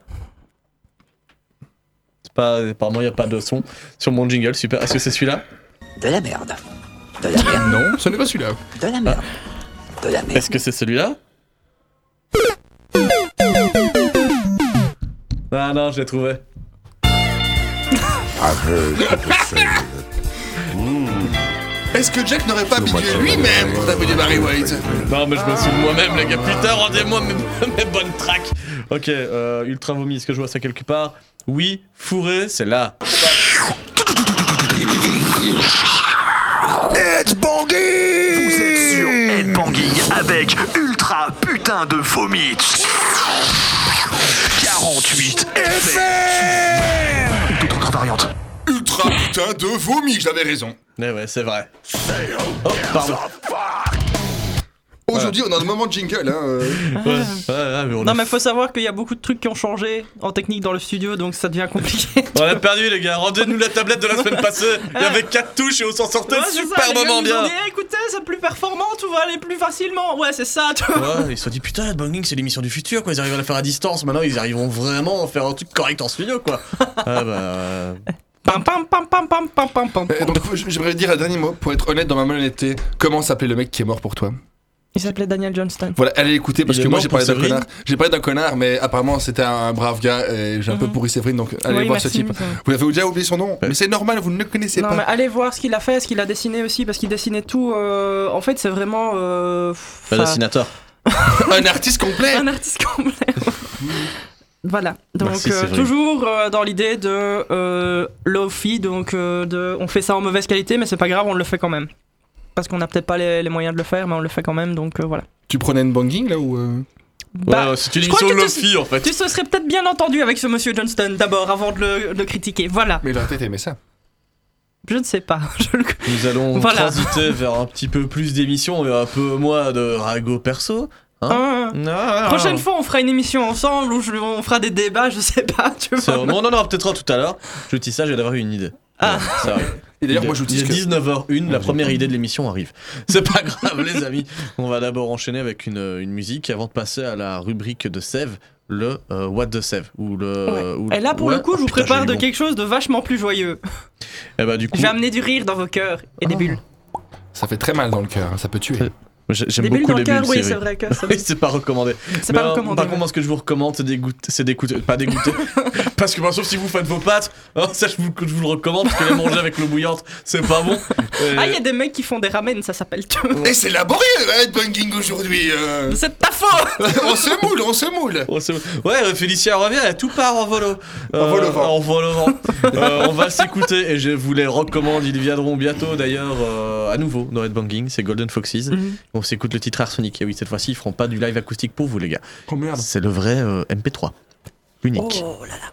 C'est pas. Apparemment, il n'y a pas de son sur mon jingle, super. Est-ce que c'est celui-là? De la merde. De la merde. Non, ce n'est pas celui-là. De la merde. De la merde. Est-ce que c'est celui-là? Ah non, je l'ai trouvé. Est-ce que Jack n'aurait pas habitué lui-même pour taper du Barry White Non, mais je me souviens de moi-même, les gars. Putain, rendez-moi mes, <laughs> mes bonnes tracks. Ok, euh, Ultra Vomi, est-ce que je vois ça quelque part? Oui, fourré, c'est là. Headbanging Vous êtes sur Headbanging avec Ultra Putain de Vomit 48 FM Ou toute autre variante. Ultra putain de vomi, j'avais raison. Eh ouais, c'est vrai. Oh, pardon. Aujourd'hui, on a un moment de jingle, hein. euh. Ouais, ouais, ouais, mais on, Non, a... mais faut savoir qu'il y a beaucoup de trucs qui ont changé en technique dans le studio, donc ça devient compliqué. on a perdu, les gars. Rendez-nous la tablette de la semaine passée. Il y avait 4 touches et on s'en sortait Ouais, ça, nous ont bien. dit, Eh, écoutez, c'est plus performant, tout va aller plus facilement. Ouais, c'est ça, vois. Ouais, ils se sont dit putain, Headbanging c'est l'émission du futur quoi, ils arrivent à la faire à distance, maintenant ils arriveront vraiment à faire un truc correct en studio quoi. <laughs> ah bah. euh, Pam pam pam pam pam pam pam pam. Et donc, j'aimerais dire un dernier mot, pour être honnête dans ma malhonnêteté, comment s'appelait le mec qui est mort pour toi? Il s'appelait Daniel Johnston. Voilà, allez écouter parce Il que moi j'ai parlé d'un connard. J'ai parlé d'un connard, mais apparemment c'était un brave gars et j'ai un peu Mhm. pourri Séverine, donc allez Oui, voir merci, ce type. Vous avez déjà oublié son nom Mais c'est normal, vous ne le connaissez Non, pas. mais allez voir ce qu'il a fait, ce qu'il a dessiné aussi, parce qu'il dessinait tout. euh, En fait, c'est vraiment. euh, enfin, dessinateur. <laughs> un artiste complet un artiste complet. <laughs> voilà. Donc Merci, euh, toujours euh, dans l'idée de euh, low-fi, donc euh, de, on fait ça en mauvaise qualité, mais c'est pas grave, on le fait quand même. Parce qu'on n'a peut-être pas les, les moyens de le faire, mais on le fait quand même, donc euh, voilà. Tu prenais une banging là ou. euh Bah, ouais, c'est une émission Lofi en fait. Tu se serais peut-être bien entendu avec ce monsieur Johnston d'abord avant de le, de le critiquer. Voilà. Mais il aurait peut-être aimé ça. Je ne sais pas. <laughs> Je le- Nous allons Voilà. transiter <laughs> vers un petit peu plus d'émissions et un peu moins de ragot perso. Hein Ah. Ah. Prochaine fois, on fera une émission ensemble où je- on fera des débats, je sais pas, tu vois. vraiment- On en aura peut-être un tout à l'heure. Je dis ça, j'ai d'avoir une idée. Ah. Ouais, ça. Et d'ailleurs, moi je vous dis il est que. 19h01, la première idée de l'émission arrive. <laughs> C'est pas grave, les amis. On va d'abord enchaîner avec une, une musique avant de passer à la rubrique de Sève, le euh, What the Sève. Ou le, ou Et là, pour ouais. le coup, je vous Oh, putain, prépare j'ai de bon. quelque chose de vachement plus joyeux. <laughs> Eh bah, du coup, Je vais amener du rire dans vos cœurs et des bulles. Ça fait très mal dans le cœur, hein, ça peut tuer. j'ai- j'aime Des bulles beaucoup dans les le cœur, bulles. oui, c'est vrai. vrai que ça- <laughs> Oui, c'est pas recommandé. c'est Mais, pas euh, recommandé. Par contre, moi, ce que je vous recommande, c'est d'égout- c'est d'écouter. Pas d'égoûter. Parce que, bah, sauf si vous faites vos pâtes, hein, ça, je vous, je vous le recommande, parce que les manger avec l'eau bouillante, c'est pas bon. Et- Ah, il y a des mecs qui font des ramen, ça s'appelle tout. Et c'est laborieux, hein, banging aujourd'hui. euh. C'est ta faute <laughs> on se moule, on se moule. Ouais, Félicia revient, elle tout part en volo. En vol au vent. En vol au vent. Euh, on va s'écouter et je vous les recommande. Ils viendront bientôt d'ailleurs euh, à nouveau dans Headbanging. C'est Golden Foxes. Mhm. On s'écoute le titre Arsenic. Et oui, cette fois-ci, ils feront pas du live acoustique pour vous, les gars. Oh merde. C'est le vrai euh, MP3. Unique. Oh là là.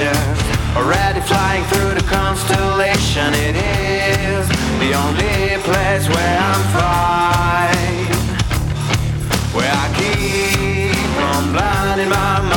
Already flying through the constellation. It is the only place where I'm fine Where I keep on blinding my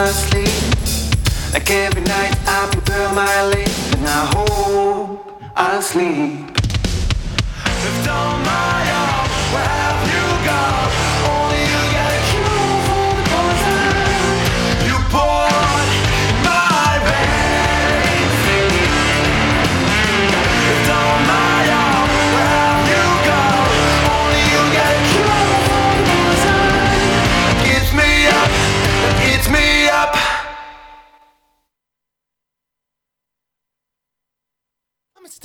Can Like every night I prepare my leap And I hope I'll sleep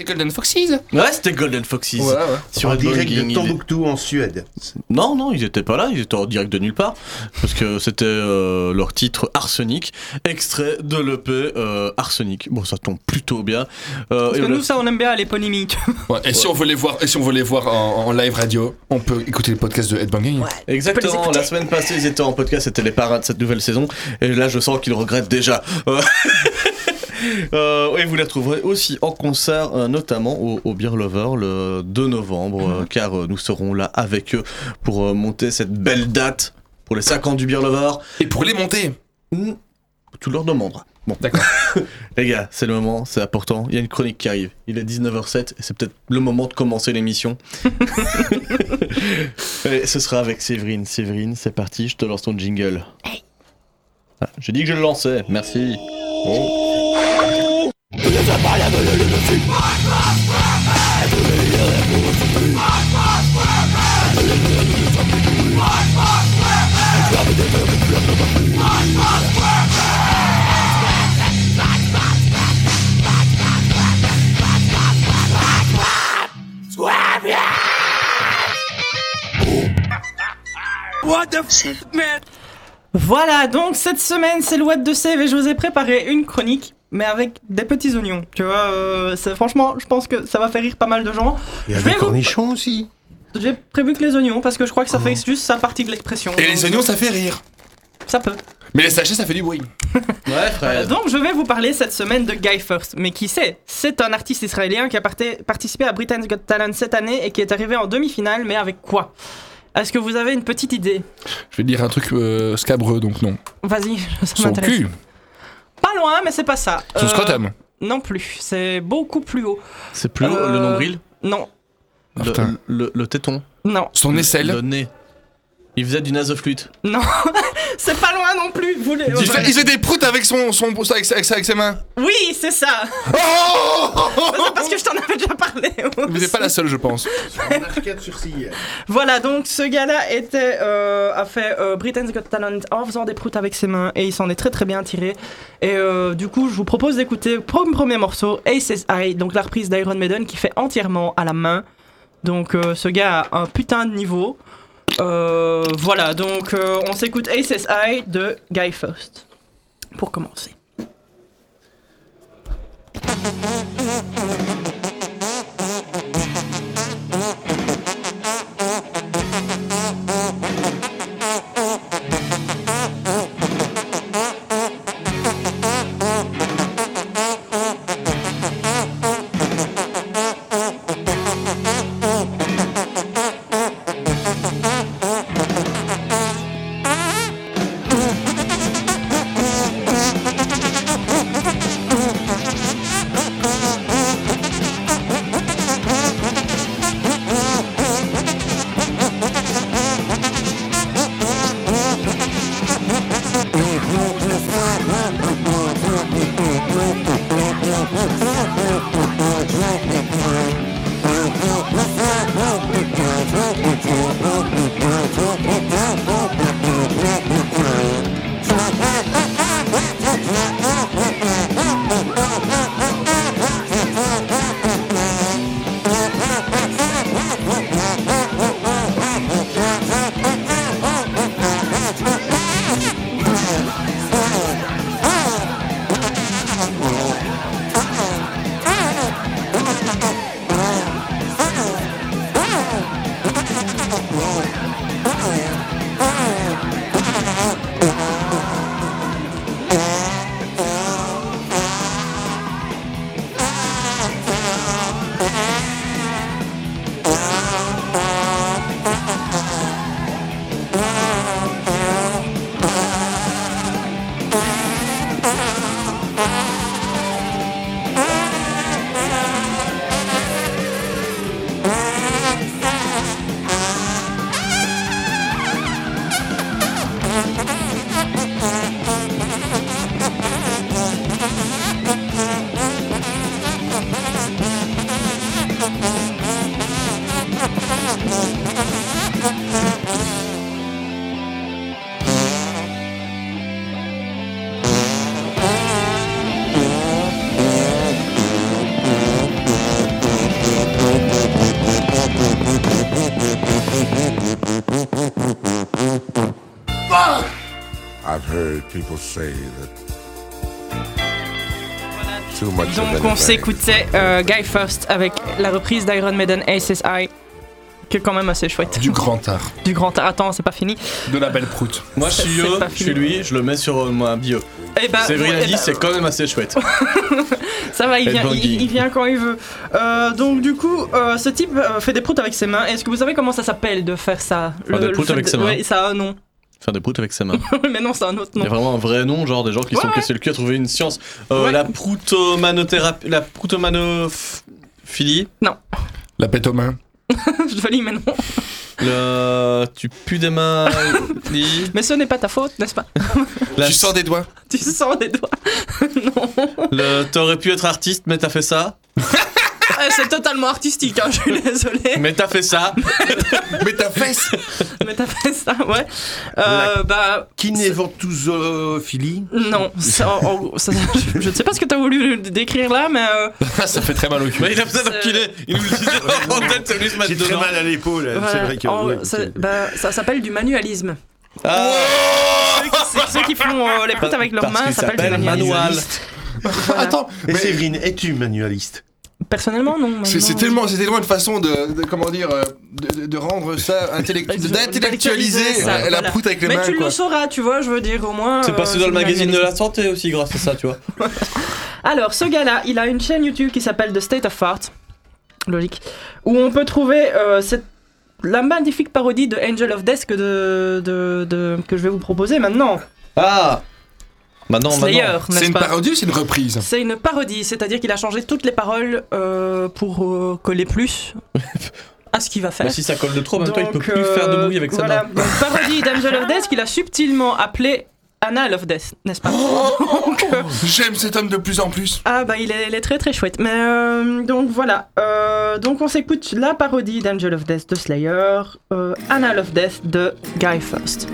Golden Foxes Ouais, c'était Golden Foxes. Ouais, ouais. Sur en direct de Tombouctou en Suède. Non, non, ils étaient pas là, ils étaient en direct de nulle part. Parce que c'était euh, leur titre Arsenic, extrait de l'EP euh, Arsenic. Bon, ça tombe plutôt bien. Euh, Parce et que nous, ça, on aime bien les polémiques. <laughs> Ouais, et si on veut les voir, et si on veut les voir en, en live radio, on peut écouter le podcast de Headbanging. Exactement, la semaine passée ils étaient en podcast, c'était les parrains de cette nouvelle saison, et là je sens qu'ils regrettent déjà. <laughs> Euh, et vous les retrouverez aussi en concert, euh, notamment au, au Beer Lover le 2 novembre, euh, car euh, nous serons là avec eux pour euh, monter cette belle date pour les 5 ans du Beer Lover. Et pour les monter Tu leur demanderas. Bon, d'accord. <laughs> les gars, c'est le moment, c'est important. Il y a une chronique qui arrive. Il est 19h07 et c'est peut-être le moment de commencer l'émission. <laughs> et ce sera avec Séverine. Séverine, c'est parti, je te lance ton jingle. Ah, J'ai dit que je le lançais, merci. Oh. What the f man? Voilà, donc cette semaine, c'est le What de Save et je vous ai préparé une chronique, mais avec des petits oignons. Tu vois, euh, c'est- franchement, je pense que ça va faire rire pas mal de gens. Il y a Je des vais vous- cornichons aussi. J'ai prévu que les oignons, parce que je crois que ça fait juste sa partie de l'expression. Et les oignons, ça fait rire. Ça peut. Mais les sachets, ça fait du bruit. <laughs> Ouais, frère. Donc je vais vous parler cette semaine de Guy First. Mais qui c'est? C'est un artiste israélien qui a participé à Britain's Got Talent cette année et qui est arrivé en demi-finale, mais avec quoi? Est-ce que vous avez une petite idée? Je vais dire un truc euh, scabreux, donc non. Vas-y, <laughs> ça Son m'intéresse. cul. Loin, mais c'est pas ça. Son Euh, scrotum. Non plus, c'est beaucoup plus haut. C'est plus haut, Euh, le nombril? Non, Ah, le, le, le téton? Non, Son aisselle? Le nez Il faisait du nasoflûte. non. <laughs> c'est pas loin non plus. Vous les- Il fait, il fait des proutes avec son, son avec, avec, avec ses mains. Oui, c'est ça. Oh <laughs> c'est parce que je t'en avais déjà parlé. Vous n'êtes pas la seule, je pense. Voilà, donc ce gars-là était, euh, a fait euh, Britain's Got Talent en faisant des proutes avec ses mains et il s'en est très très bien tiré. Et euh, du coup, je vous propose d'écouter le premier morceau Aces High, donc la reprise d'Iron Maiden qui fait entièrement à la main. Donc euh, ce gars a un putain de niveau. Euh, voilà, donc euh, on s'écoute Aces High de Guy Faust pour commencer. People say that too much of Donc on s'écoutait euh, Guy Faust avec la reprise d'Iron Maiden Aces High, qui est quand même assez chouette. Du grand art. Du grand art. Attends, c'est pas fini. De la belle proute. Moi, je suis C'est yo, je suis lui, je le mets sur euh, ma bio. Eh ben, Séverine ouais, a eh dit, ben, c'est quand même assez chouette. <laughs> Ça va, il vient, il, il vient quand il veut. Euh, donc du coup, euh, ce type euh, fait des proutes avec ses mains. Est-ce que vous savez comment ça s'appelle de faire ça? Faire des proutes avec de- ses mains. Ouais, ça a un nom. Faire des proutes avec ses mains. <laughs> Mais non, c'est un autre Il y nom. a vraiment un vrai nom, genre des gens qui Ouais, sont ouais. cassés le cul à trouver une science. Euh, Ouais. La proutomanothérapie. La proutomanophilie. Non, La pète aux mains. joli, mais non. Le. Tu pues des mains. <laughs> Mais ce n'est pas ta faute, n'est-ce pas? <laughs> La- Tu sors des doigts. Tu sens des doigts. non. Le. T'aurais pu être artiste, mais t'as fait ça. <laughs> Eh, c'est totalement artistique, hein, je suis désolée. Mais t'as fait ça. <laughs> Mais ta fesse Mais t'as fait ça, ouais. Euh, bah, Kinéventousophilie non. ça- en- ça- je- ne sais pas ce que t'as voulu décrire là, mais. euh, <laughs> Ça fait très mal au cul. Mais il a peut-être C'est- enculé. Il nous le disait en tête, c'est lui se mettre J'ai très dedans. mal à l'épaule, c'est voilà. vrai que. En- oui, ça, c'est- bah, ça s'appelle du manualisme. Ah, Ceux qui, c'est- ceux qui font euh, les proutes avec leurs parce mains, qu'il ça s'appelle du s'appelle manualisme. manual. Voilà. Attends, Et mais Séverine, es-tu manualiste? Personnellement, non. c'est tellement, c'est tellement une façon de, de- comment dire, euh, de, de- de rendre ça intellect- <laughs> d'intellectualiser euh, la voilà. proute avec les Mais mains. tu quoi. le sauras, tu vois, je veux dire, au moins. C'est euh, passé dans le magazine de la santé aussi grâce à ça, tu vois. <laughs> Alors, ce gars-là, il a une chaîne YouTube qui s'appelle The State of Art. Logique. Où on peut trouver euh, cette, la magnifique parodie de Angel of Death que, de, de- de- que je vais vous proposer maintenant. Ah Slayer, maintenant. n'est-ce C'est une parodie ou c'est une reprise C'est une parodie, c'est-à-dire qu'il a changé toutes les paroles euh, pour euh, coller plus <laughs> à ce qu'il va faire. Mais si ça colle de trop, en même temps, il peut plus faire de euh, movie avec ça. voilà. Donc, parodie <laughs> d'Angel of Death qu'il a subtilement appelé Anal of Death, n'est-ce pas <laughs> euh, J'aime cet homme de plus en plus. Ah bah il est, il est très très chouette. Mais euh, donc voilà. Euh, donc on s'écoute la parodie d'Angel of Death de Slayer, euh, Anal of Death de Guy First.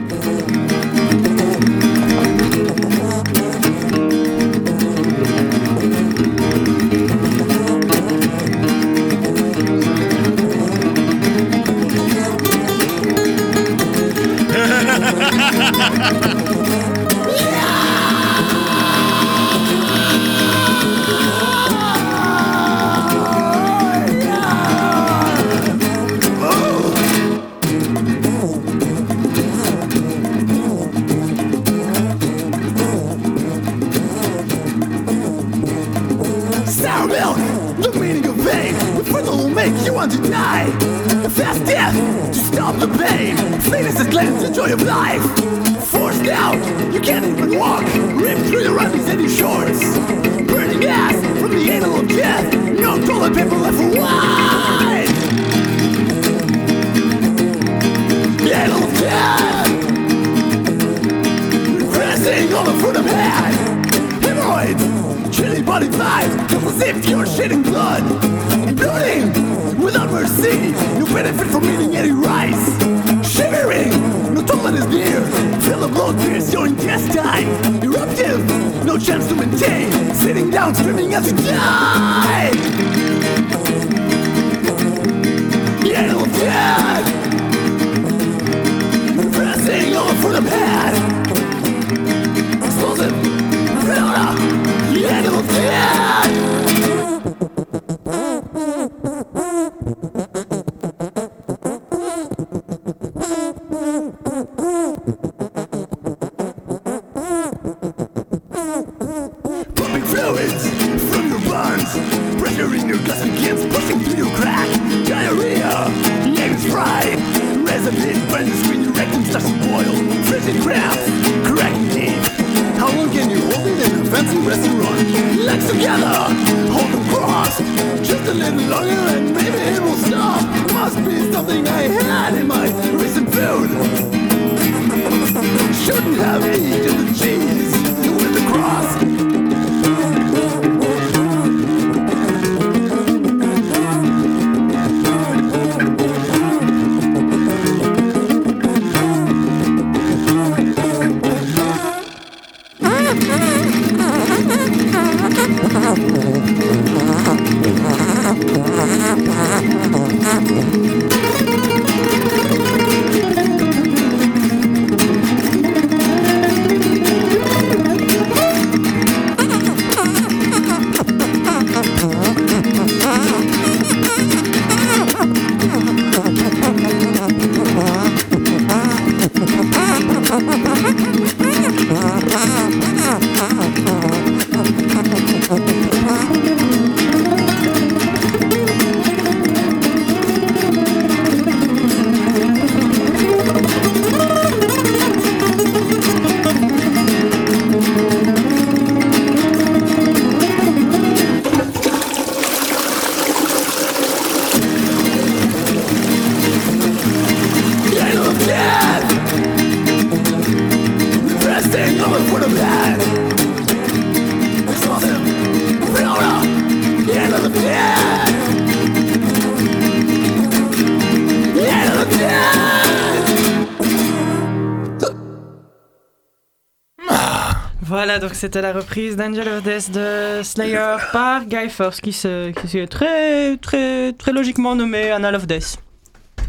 C'était la reprise d'Angel of Death de Slayer par Guy Fawkes qui se, qui s'est très, très, très logiquement nommé Anal of Death.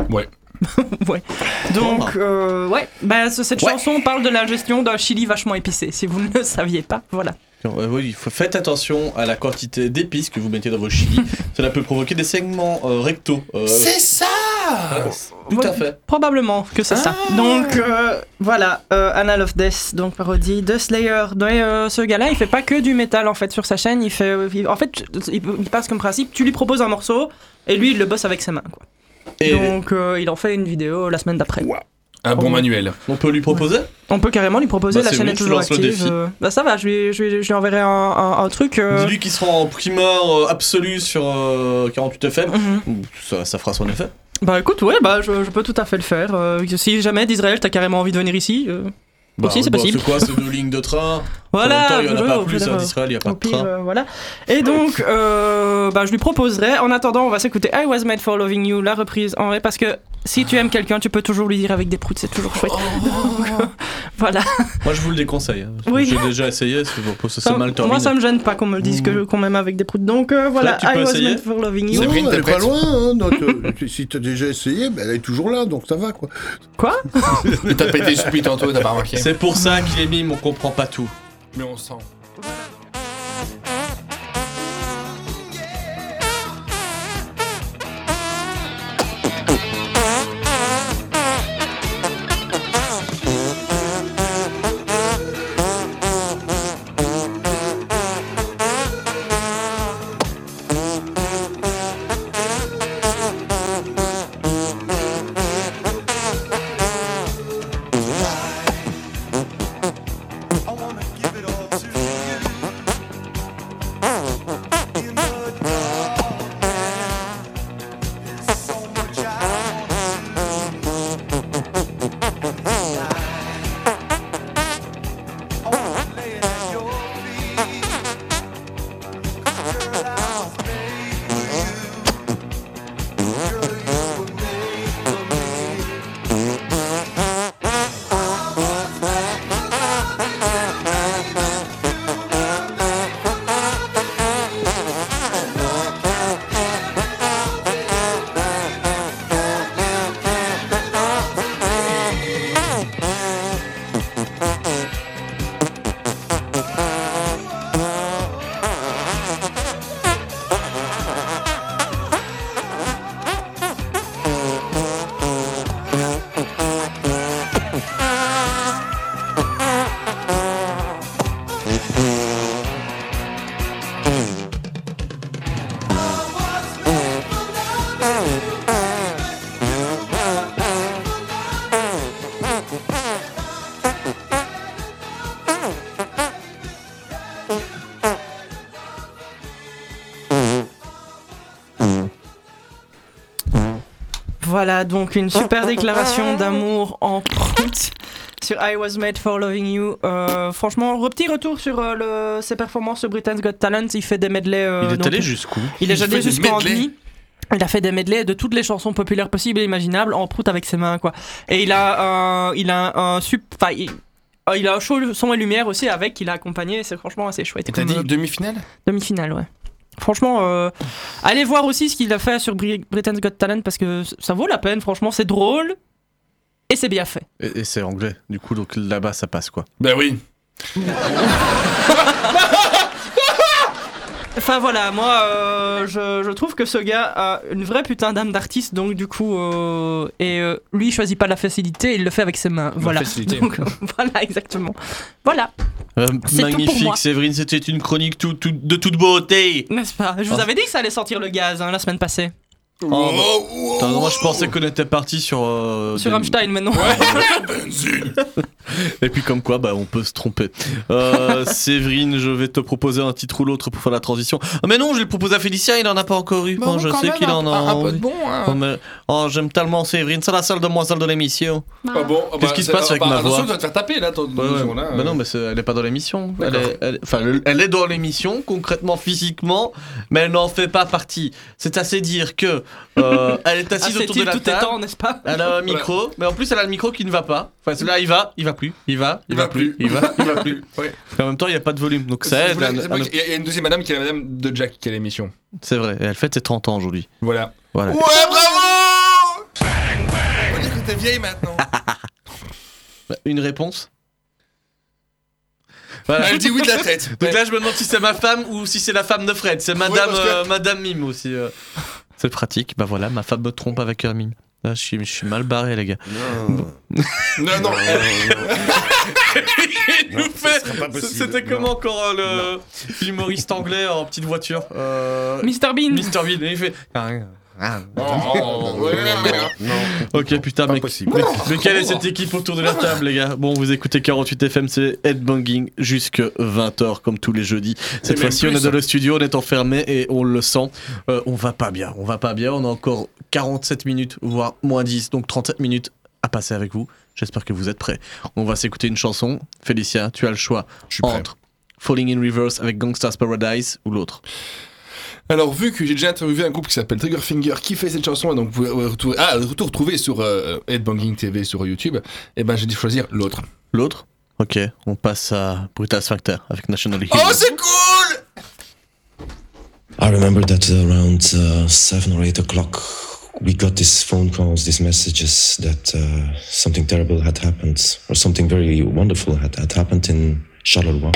Ouais. <laughs> ouais. Donc, euh, ouais, bah, ce- cette chanson parle de l'ingestion d'un chili vachement épicé, si vous ne le saviez pas. Voilà. Euh, oui, faites attention à la quantité d'épices que vous mettez dans vos chili. <laughs> Cela peut provoquer des segments euh, rectaux. euh, ça euh, Tout Ouais, à fait. Probablement que c'est ça. Donc euh, voilà, euh, Anal of Death, donc parodie de Slayer. Mais euh, ce gars-là, il fait pas que du métal en fait sur sa chaîne. Il fait, il- en fait, il, il passe comme principe, tu lui proposes un morceau et lui il le bosse avec ses mains. Quoi. Et- Donc euh, il en fait une vidéo la semaine d'après. Un bon manuel. On peut lui proposer? On peut carrément lui proposer Bah, la chaîne bon, est toujours active. euh, Bah ça va, je lui, je lui, je lui enverrai un, un- un truc. euh, Dis-lui qui sera en primeur euh, absolu sur euh, 48 FM. Mhm. ça, ça fera son effet. Bah écoute, ouais, bah je, je peux tout à fait le faire. euh, si jamais d'Israël, t'as carrément envie de venir ici, euh, Bah, aussi c'est bah, possible. C'est quoi C'est deux lignes de train? Voilà, En temps, il y en a pas au plus euh, d'Israël, il n'y a pas de train. euh, voilà. Et donc, euh, bah, je lui proposerai. En attendant, on va s'écouter I Was Made for Loving You, la reprise en vrai, parce que si tu aimes quelqu'un, tu peux toujours lui dire avec des proutes, c'est toujours chouette. Donc, euh, <laughs> voilà. Moi, je vous le déconseille. hein, Oui. J'ai déjà essayé, c'est mal terminé. moi, ça me gêne pas qu'on me le dise que qu'on m'aime avec des proutes. Donc euh, voilà, Fred, tu peux I Was essayer Made for Loving You. Non, elle est pas loin. Hein, donc, euh, <laughs> si t'as déjà essayé, ben, elle est toujours là, donc ça va quoi. Quoi? <laughs> T'as pété depuis tantôt, t'as pas remarqué. C'est pour ça qu'il est mime, on comprend pas tout. Mais Voilà, donc une super déclaration <laughs> d'amour en prout sur I Was Made for Loving You. Euh, franchement, re- petit retour sur euh, le, ses performances sur Britain's Got Talent. Il fait des medleys. euh, Il est donc- allé jusqu'où? Il est allé jusqu'en demi. Il a fait des medleys de toutes les chansons populaires possibles et imaginables en prout avec ses mains, quoi. Et il a un, il a un enfin, il, il a un show son et lumière aussi avec, il a accompagné. C'est franchement assez chouette. Et t'as dit demi-finale? Demi-finale, ouais. Franchement, euh, allez voir aussi ce qu'il a fait sur Bri- Britain's Got Talent parce que ça vaut la peine, franchement, c'est drôle et c'est bien fait. Et, et c'est anglais, du coup, donc là-bas, ça passe quoi. Bah oui. <laughs> Enfin voilà, moi euh, je, je trouve que ce gars a une vraie putain d'âme d'artiste, donc du coup, euh, et euh, lui il choisit pas la facilité, il le fait avec ses mains. voilà. facilité. Donc, <laughs> voilà, exactement. Voilà, Euh, C'est tout pour magnifique, moi. Séverine, c'était une chronique tout- tout- de toute beauté. n'est-ce pas? Je vous Ah. avais dit que ça allait sortir le gaz hein, la semaine passée. Oh, bah, attends, moi je pensais qu'on était parti sur. euh, Sur des- Rammstein maintenant. <laughs> Et puis comme quoi, bah on peut se tromper. Euh, <laughs> Séverine, je vais te proposer un titre ou l'autre pour faire la transition. Ah, mais non, je vais le proposer à Félicien, il en a pas encore eu. Bah, Bon, je quand sais même, qu'il en a. un- un peu envie. de bon, hein. Oh, mais- oh, j'aime tellement Séverine, c'est la seule demoiselle de l'émission. Ah bon ah Qu'est-ce bah, qui se c'est- passe avec bah, ma attention, voix tu vas te faire taper là, ton Ouais, ouais. émission, là. Bah non, mais c'est- elle est pas dans l'émission. Elle D'accord. est, elle- enfin, elle, elle est dans l'émission, concrètement, physiquement, mais elle n'en fait pas partie. C'est assez dire que euh, elle est assise Assez autour de la tout table. n'est-ce pas Elle a un micro, mais en plus elle a le micro qui ne va pas. Enfin, là, il va, il va plus, il va, il, va, plus, il va, il va plus. Ouais. Et en même temps, il n'y a pas de volume, donc ça aide. Il y a une deuxième madame qui est la madame de Jack qui a l'émission. C'est vrai, et elle fête ses 30 ans aujourd'hui. Voilà. Voilà. Ouais, bravo On dire que t'es vieille maintenant. <laughs> Bah, Une réponse Voilà. Elle dit oui de la tête. <laughs> Donc là, je me demande si c'est ma femme ou si c'est la femme de Fred. C'est Madame, que- euh, Madame Mime aussi. euh. C'est pratique. Bah voilà, ma femme me trompe avec un mime. Là, je suis, je suis mal barré, les gars. Non, non. Il nous fait. C'était non. comment encore euh, le l'humoriste anglais en petite voiture euh, Mr Bean. Mr Bean. Et il fait. Ah, rien. Oh, ouais, Non. Ok, putain, mais, mais, mais quelle est cette équipe autour de la table, les gars? Bon, vous écoutez 48 FM, c'est Headbanging jusque 20h, comme tous les jeudis. Cette fois-ci, on est dans le studio, on est enfermé et on le sent. Euh, on va pas bien, on va pas bien. On a encore 47 minutes, voire moins 10, donc 37 minutes à passer avec vous. J'espère que vous êtes prêts. On va s'écouter une chanson. Félicia, tu as le choix suis prêt. entre Falling in Reverse avec Gangsta's Paradise ou l'autre. Alors, vu que j'ai déjà interviewé un groupe qui s'appelle Triggerfinger qui fait cette chanson, et donc vous pouvez retrouver, ah, tout retrouver sur euh, Headbanging TV sur YouTube, et ben j'ai dû choisir l'autre. L'autre Ok, on passe à Brutal Sphincter avec National Hero. Oh, c'est cool I remember that around uh, seven or eight o'clock, we got these phone calls, these messages that uh, something terrible had happened, or something very wonderful had, had happened in Charleroi.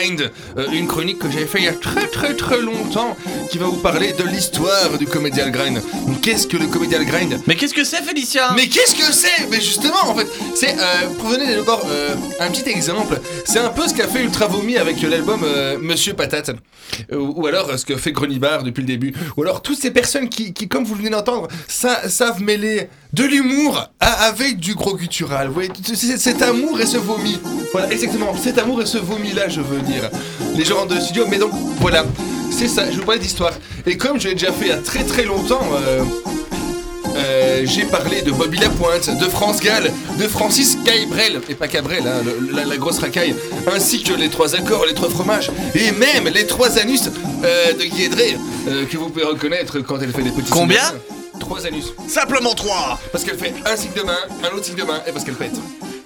Euh, une chronique que j'avais fait il y a très très très longtemps, qui va vous parler de l'histoire du Comedial Grind. Donc, Qu'est-ce que le Comedial Grind? Mais qu'est-ce que c'est, Félicia Mais qu'est-ce que c'est? Mais justement, en fait, c'est, euh, donner d'abord euh, un petit exemple, c'est un peu ce qu'a fait Ultra Vomi avec l'album Monsieur Patate, ou alors ce que fait Grenibar depuis le début, ou alors toutes ces personnes qui, qui comme vous venez d'entendre, sa- savent mêler de l'humour avec du gros guttural. Vous voyez, cet amour et ce vomi. Voilà, exactement, cet amour et ce vomi-là, je veux dire. Les gens rentrent dans le studio, mais donc, voilà, c'est ça, je vous parlais d'histoire. Et comme je l'ai déjà fait il y a très très longtemps, euh, euh, j'ai parlé de Bobby Lapointe, de France Gall, de Francis Cabrel, et pas Cabrel, hein, le- la, la grosse racaille, ainsi que les trois accords, les trois fromages, et même les trois anus euh, de Guédré, que vous pouvez reconnaître quand elle fait des petits Combien de. Trois anus. Simplement trois Parce qu'elle fait un signe de main, un autre signe de main, et parce qu'elle pète.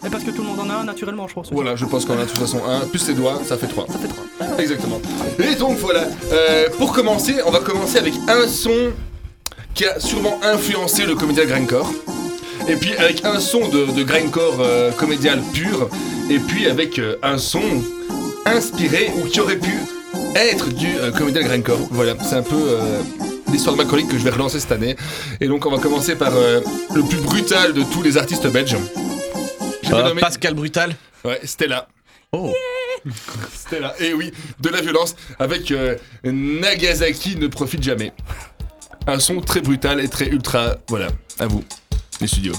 Et parce que tout le monde en a un naturellement, je pense. Voilà, je pense qu'on a de toute façon un, plus les doigts, ça fait trois. Ça fait trois. Exactement. Et donc voilà, euh, pour commencer, on va commencer avec un son qui a sûrement influencé le comédien grindcore. Et puis avec un son de, de grindcore euh, comédial pur. Et puis avec euh, un son inspiré ou qui aurait pu être du euh, comédien grindcore. Voilà, c'est un peu euh, l'histoire de ma chronique que je vais relancer cette année. Et donc on va commencer par euh, le plus brutal de tous les artistes belges. Euh, nommé- Pascal Brutal Ouais, Stella. Oh <laughs> Stella. Et oui, de la violence avec euh, Nagasaki ne profite jamais. Un son très brutal et très ultra. Voilà, à vous, les studios.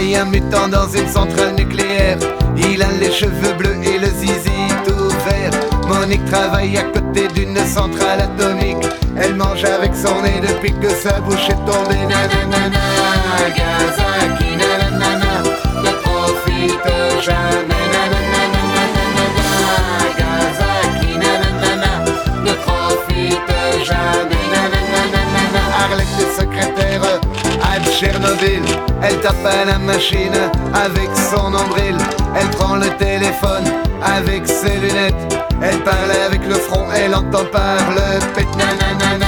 Un mutant dans une centrale nucléaire. Il a les cheveux bleus et le zizi tout vert. Monique travaille à côté d'une centrale atomique. Elle mange avec son nez depuis que sa bouche est tombée. Nanana, Nagasaki, nanana, ne profite jamais. Arlette est secrétaire Tchernobyl. Elle tape à la machine avec son nombril. Elle prend le téléphone avec ses lunettes. Elle parle avec le front, elle entend par le pet. Nanana,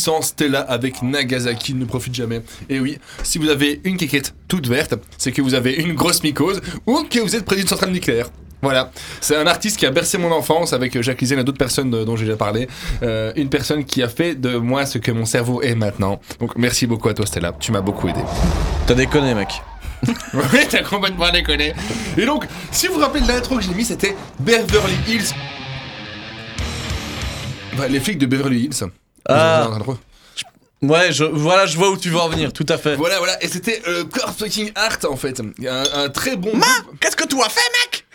le puissant Stella avec Nagasaki, ne profite jamais. Et oui, si vous avez une kékette toute verte, c'est que vous avez une grosse mycose ou que vous êtes près d'une centrale nucléaire. Voilà, c'est un artiste qui a bercé mon enfance avec Jacques Lizen et d'autres personnes euh, dont j'ai déjà parlé. Euh, une personne qui a fait de moi ce que mon cerveau est maintenant. Donc merci beaucoup à toi Stella, tu m'as beaucoup aidé. T'as déconné, mec. <laughs> oui, t'as complètement déconné. Et donc, si vous vous rappelez de l'intro que j'ai mis, c'était Beverly Hills. Bah, les flics de Beverly Hills. Ah. Ouais, je, voilà, je vois où tu veux en venir, tout à fait. Voilà, voilà, et c'était euh, Corpse Fucking Art en fait. Un, un très bon. Qu'est-ce que tu as fait, mec?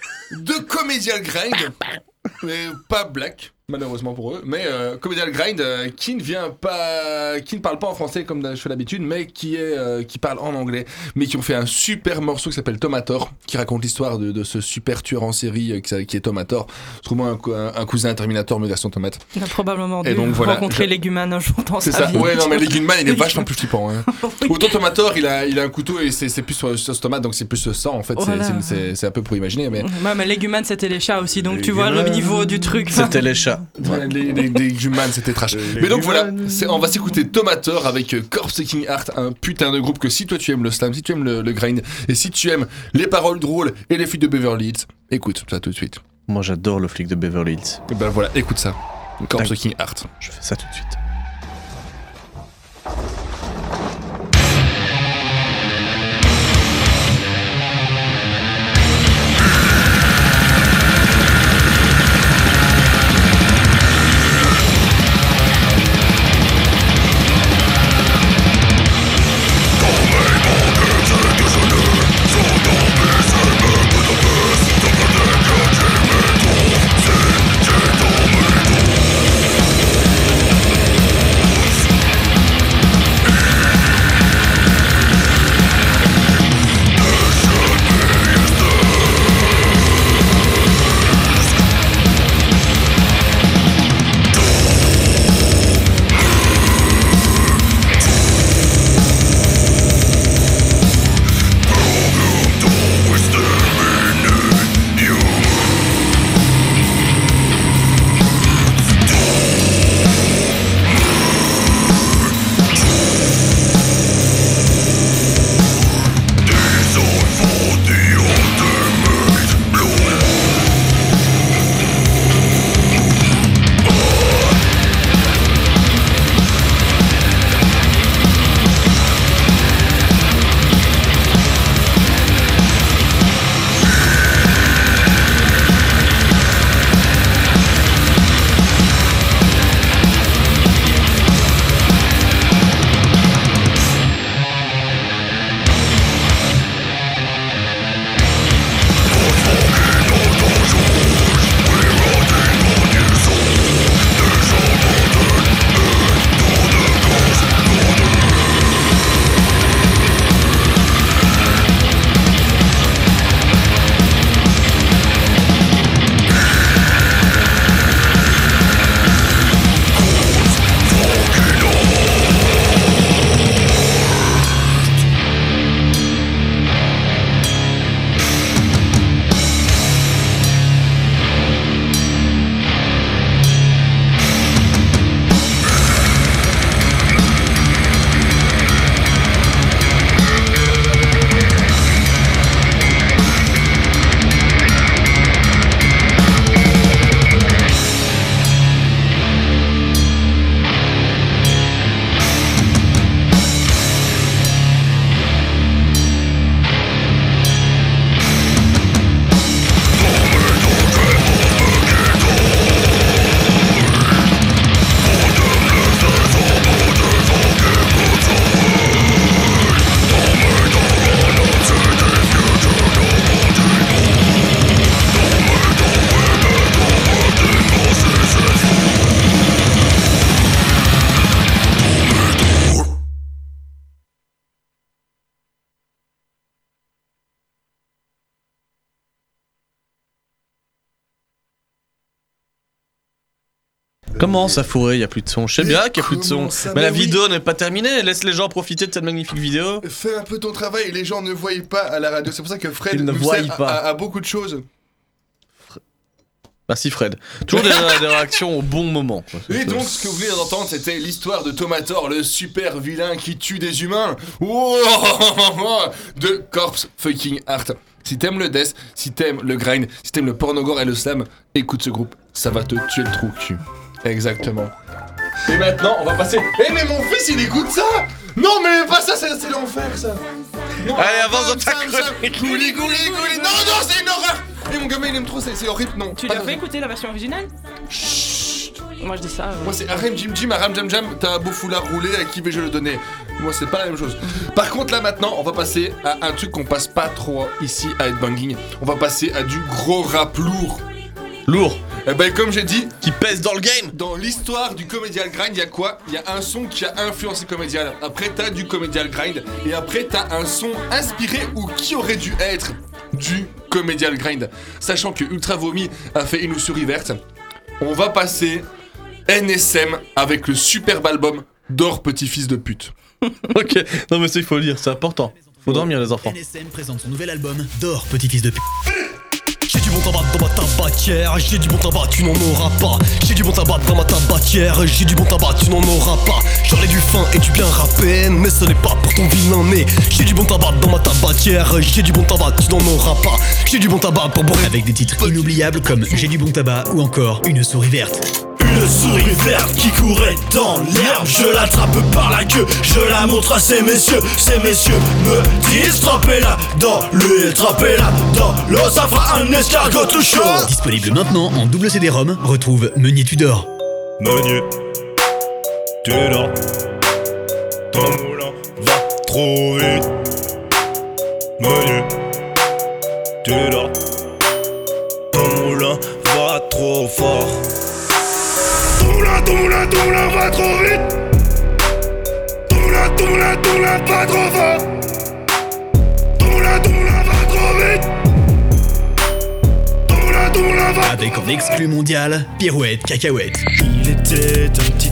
De Comedial Grind. <laughs> mais pas black, malheureusement pour eux. Mais euh, Comedial Grind euh, qui ne vient pas. qui ne parle pas en français comme je fais d'habitude, mais qui, est, euh, qui parle en anglais. Mais qui ont fait un super morceau qui s'appelle Tomator, qui raconte l'histoire de, de ce super tueur en série euh, qui, est Tomator. C'est vraiment un, un- un cousin Terminator, mais version tomate. Il a probablement Et dû donc, voilà, rencontrer je- un jour dans C'est sa ça. vie. Ouais, non, mais Legundman, il est <laughs> vachement plus flippant. Hein. <laughs> Autant Tomator, il a, il a un couteau et c'est c'est plus sur, tomate, donc c'est plus ce sang en fait. C'est- Voilà. c'est- un peu pour imaginer, mais. Ouais, mais les Guman c'était les chats aussi, donc tu vois le niveau du truc. C'était les chats. Ouais, les, les, les Human, c'était trash. Mais donc voilà, on va s'écouter Tomator avec euh, Corpse King Art, un putain de groupe que si toi tu aimes le slam, si tu aimes le, le grind, et si tu aimes les paroles drôles et les filles de Beverly Hills, écoute ça tout de suite. Moi, j'adore le flic de Beverly Hills. Et ben voilà, écoute ça. Corpse. King Art. Je fais ça tout de suite. Comment ça fourré, il y a plus de son Je sais bien qu'il y a plus de son. Mais la oui. vidéo n'est pas terminée, laisse les gens profiter de cette magnifique vidéo. Fais un peu ton travail, les gens ne voient pas à la radio. C'est pour ça que Fred Ils ne voient pas. à, à- à beaucoup de choses. Merci Fred. Toujours des, <laughs> des réactions au bon moment. Et donc, ce que vous venez d'entendre, c'était l'histoire de Tomator, le super vilain qui tue des humains. Wow <laughs> de Corpse Fucking Art. Si t'aimes le death, si t'aimes le grind, si t'aimes le pornogore et le slam, écoute ce groupe. Ça va te tuer le trou cul. Exactement. Et maintenant, on va passer. Eh, mais mon fils, il écoute ça Non, mais pas ça, c'est l'enfer, ça Non, Allez, avance dans ta chronique. Gouli, gouli, gouli. Non, non, c'est une horreur Et mon gamin, il aime trop, c'est horrible, non. Tu l'as fait écouter la version originale? Moi je dis ça. euh. Moi c'est Aram Jim Jim, Aram Jam Jam, t'as un beau foulard roulé, à qui vais-je le donner? Moi c'est pas la même chose. Par contre là maintenant, on va passer à un truc qu'on passe pas trop ici à Headbanging. On va passer à du gros rap lourd. Lourd Eh ben comme j'ai dit, Qui pèse dans le game dans l'histoire du Comedial Grind, il y a quoi? Il y a un son qui a influencé Comedial. Après t'as du Comedial Grind. Et après t'as un son inspiré ou qui aurait dû être du Comedial Grind. Sachant que Ultra Vomi a fait une souris verte. On va passer NSM avec le superbe album d'Or Petit-Fils de pute. <laughs> Ok, non mais ça il faut le dire, c'est important. Faut dormir les enfants. NSM présente son nouvel album Dors, petit-fils de p. J'ai du bon tabac dans ma tabatière, j'ai du bon tabac, tu n'en auras pas. J'ai du bon tabac dans ma tabatière, j'ai du bon tabac, tu n'en auras pas. J'en ai du fin et du bien râpé, mais ce n'est pas pour ton vilain nez. J'ai du bon tabac dans ma tabatière, j'ai du bon tabac, tu n'en auras pas. J'ai du bon tabac pour boire avec des titres inoubliables comme J'ai du bon tabac ou encore Une souris verte. Une souris verte qui courait dans l'herbe. Je l'attrape par la queue, je la montre à ces messieurs. Ces messieurs me disent Trempez-la dans l'huile, trempez-la dans l'eau Ça fera un escargot tout chaud. Disponible maintenant en double CD-ROM, retrouve Meunier Tudor. Meunier, tu dors Ton moulin va trop vite. Meunier, tu dors Ton moulin va trop fort Ton moulin va trop vite. Moulin, ton moulin va trop fort. Ton moulin va trop vite. Ton moulin va Avec en exclu mondial, Pirouette Cacahuète. il était un petit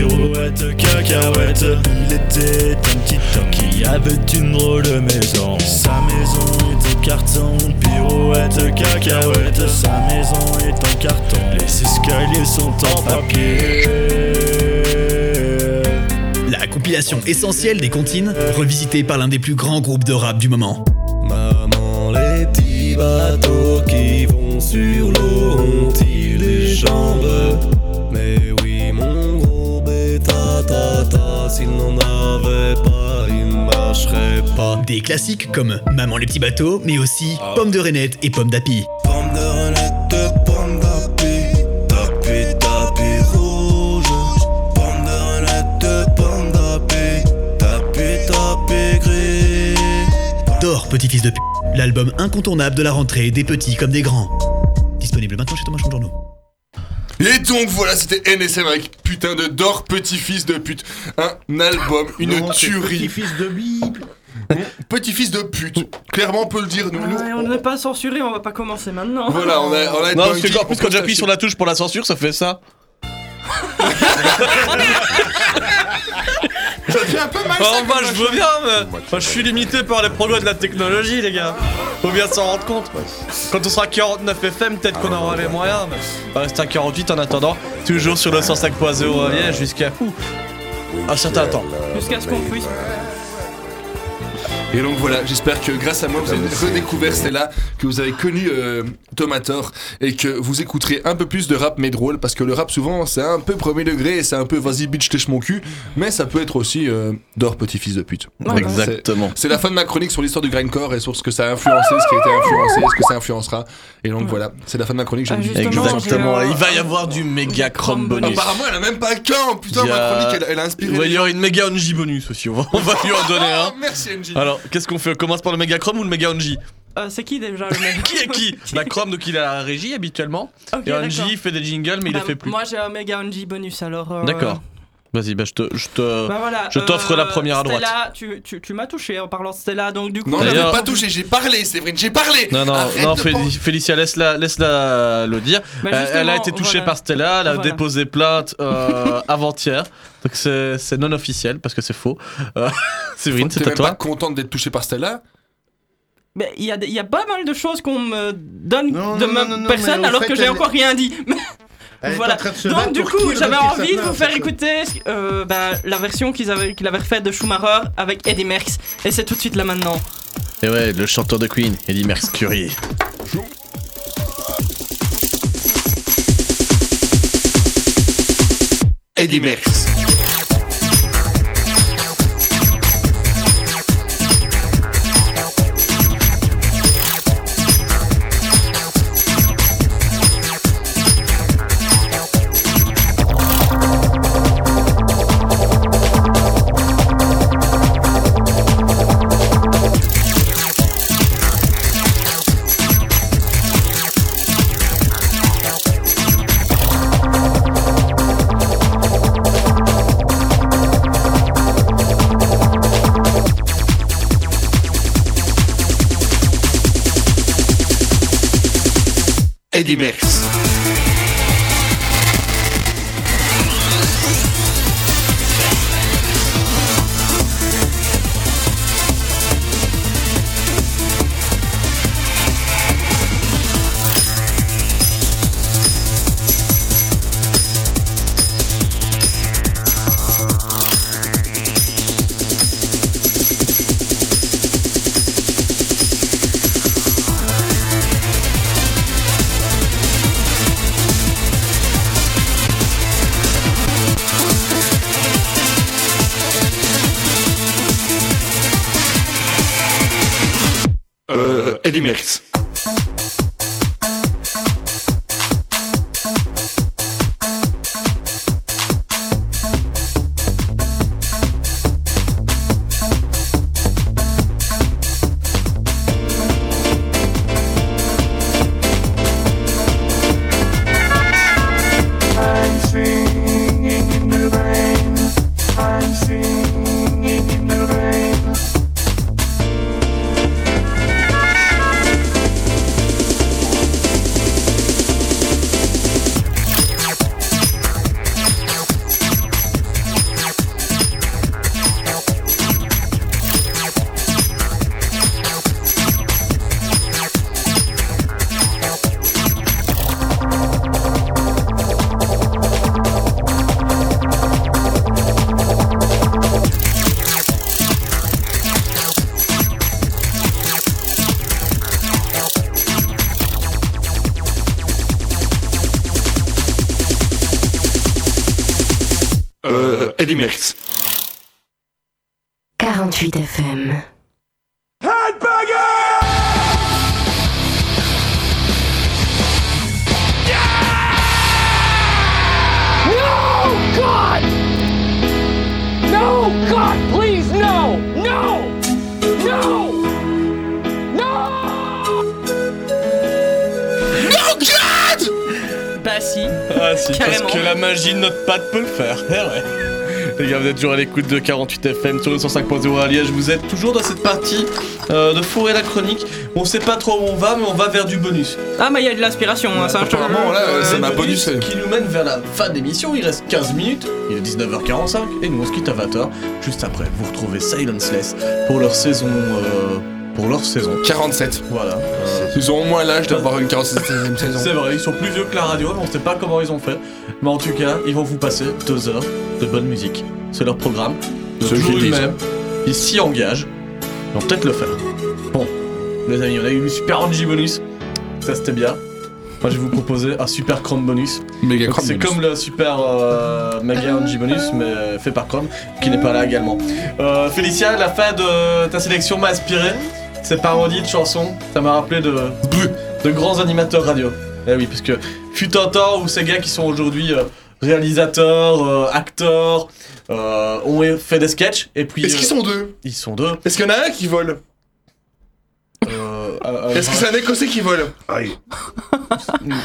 pirouette, cacahuète. Il était un petit homme qui avait une drôle de maison. Sa maison est en carton, pirouette, cacahuète. Sa maison est en carton, les escaliers sont en papier. La compilation essentielle des comptines, revisitée par l'un des plus grands groupes de rap du moment. Maman, les petits bateaux qui vont sur l'eau ont-ils des jambes? Mais s'il n'en avait pas, il ne marcherait pas. Des classiques comme Maman les petits bateaux, mais aussi Pomme de Renette et Pomme d'Api. Pomme de renette, pomme d'api, tapi, tapi rouge. Pomme de renette, pomme d'api, tapi, tapi gris. Dors, petit-fils de p. L'album incontournable de la rentrée des petits comme des grands. Disponible maintenant chez Thomas Journaux. Et donc voilà, c'était NSM avec putain de d'or petit-fils de pute. Un album, une Non, tuerie. Petit-fils de Bible. Petit-fils de pute. Clairement, on peut le dire. Nous, nous- Ouais, on n'est pas censuré, on va pas commencer maintenant. Voilà, on a, on a Non, parce que en plus quand j'appuie sur la touche pour la censure, ça fait ça. <laughs> <laughs> Ça fait un peu mal ça, Oh comme je veux bien, mais moi, je suis limité par les progrès de la technologie, les gars. Faut bien s'en rendre compte. Quand on sera à 49 FM, peut-être qu'on aura les moyens, mais on va rester à 48 en attendant. Toujours sur le 105.0 à Liège jusqu'à ouh, un certain temps. Jusqu'à ce qu'on puisse. Et donc voilà, j'espère que grâce à moi, vous avez redécouvert celle-là, que vous avez connu euh, Tomator et que vous écouterez un peu plus de rap mais drôle parce que le rap souvent c'est un peu premier degré et c'est un peu vas-y bitch tèche mon cul, mais ça peut être aussi euh, d'or petit fils de pute. Voilà, Exactement. c'est- la fin de ma chronique sur l'histoire du grindcore et sur ce que ça a influencé, ce qui a été influencé, ce que ça influencera. Et donc voilà, c'est la fin de ma chronique. Ah, justement, Exactement. euh, Il va y avoir du méga chrome bonus. Apparemment, elle a même pas qu'un. Putain, ma chronique, elle, elle a inspiré. Il va y avoir une méga Onji bonus aussi. On va, on va lui en donner un. <laughs> Merci, NJ. Alors, qu'est-ce qu'on fait On commence par le méga chrome ou le méga Onji Euh, c'est qui déjà le mec <laughs> Qui est qui Bah Chrome donc il est à la régie habituellement. Ok, et. Onji fait des jingles mais il Bah, les fait plus. Moi j'ai un méga NG bonus alors. euh, D'accord. Vas-y, bah, je te, je te, Bah voilà, je t'offre euh, la première à droite. Stella, tu, tu, tu m'as touché en parlant de Stella, donc du coup. Non, D'ailleurs- pas touché, j'ai parlé, Séverine, j'ai parlé Non, non, Arrête non, Féli- Félicia, laisse-la, laisse-la le dire. Bah, Euh, elle a été touchée voilà. par Stella, elle a Voilà. déposé plainte euh, avant-hier. Donc c'est c'est non officiel parce que c'est faux. Euh, <laughs> Séverine, T'es c'est à même pas toi. contente d'être touché par Stella Mais il y a, il y a pas mal de choses qu'on me donne Non, de non, ma non, non, personne alors que j'ai elle- encore rien dit. <laughs> Elle est voilà. en train de se Donc du coup, j'avais envie de vous faire écouter euh, ben, la version qu'ils avaient, qu'il avait refaite de Schumacher avec Eddie Merckx. Et c'est tout de suite là maintenant. Et ouais, le chanteur de Queen, Eddie Mercury. Eddie Merckx. 48 FM. Vous êtes toujours à l'écoute de 48 FM sur le 105.0 à Liège. Vous êtes toujours dans cette partie euh, de fourrer la chronique. On sait pas trop où on va, mais on va vers du bonus. Ah, mais il y a de l'aspiration, hein, ça Apparemment, là, euh, ça m'a bonus. Qui nous mène vers la fin de l'émission. Il reste 15 minutes. Il est 19h45 et nous on se quitte à 20h. Juste après, vous retrouvez Silenceless pour leur saison. euh, pour leur saison. 47. Voilà. Euh, Ils ont au moins l'âge d'avoir une 47e <laughs> saison. c'est vrai, ils sont plus vieux que la radio, mais on sait pas comment ils ont fait. Mais en tout cas, ils vont vous passer deux heures de bonne musique. C'est leur programme. Ils Ceux qui le disent. même. Ils s'y engagent. Ils vont peut-être le faire. Bon, les amis, on a eu une super Angie bonus. Ça c'était bien. Moi je vais vous proposer un super Chrome bonus. C'est comme le super euh, Mega Angie bonus, mais fait par Chrome, qui n'est pas là également. Euh, Félicia, la fin de ta sélection m'a inspiré. Ces parodies de chansons, ça m'a rappelé de, de grands animateurs radio. Eh oui, parce que fut un temps où ces gars qui sont aujourd'hui euh, réalisateurs, euh, acteurs, euh, ont fait des sketchs et puis. Est-ce qu'ils euh, sont deux? Ils sont deux. Est-ce qu'il y en a un qui vole? Euh, euh, Est-ce que c'est un écossais qui vole? Aïe.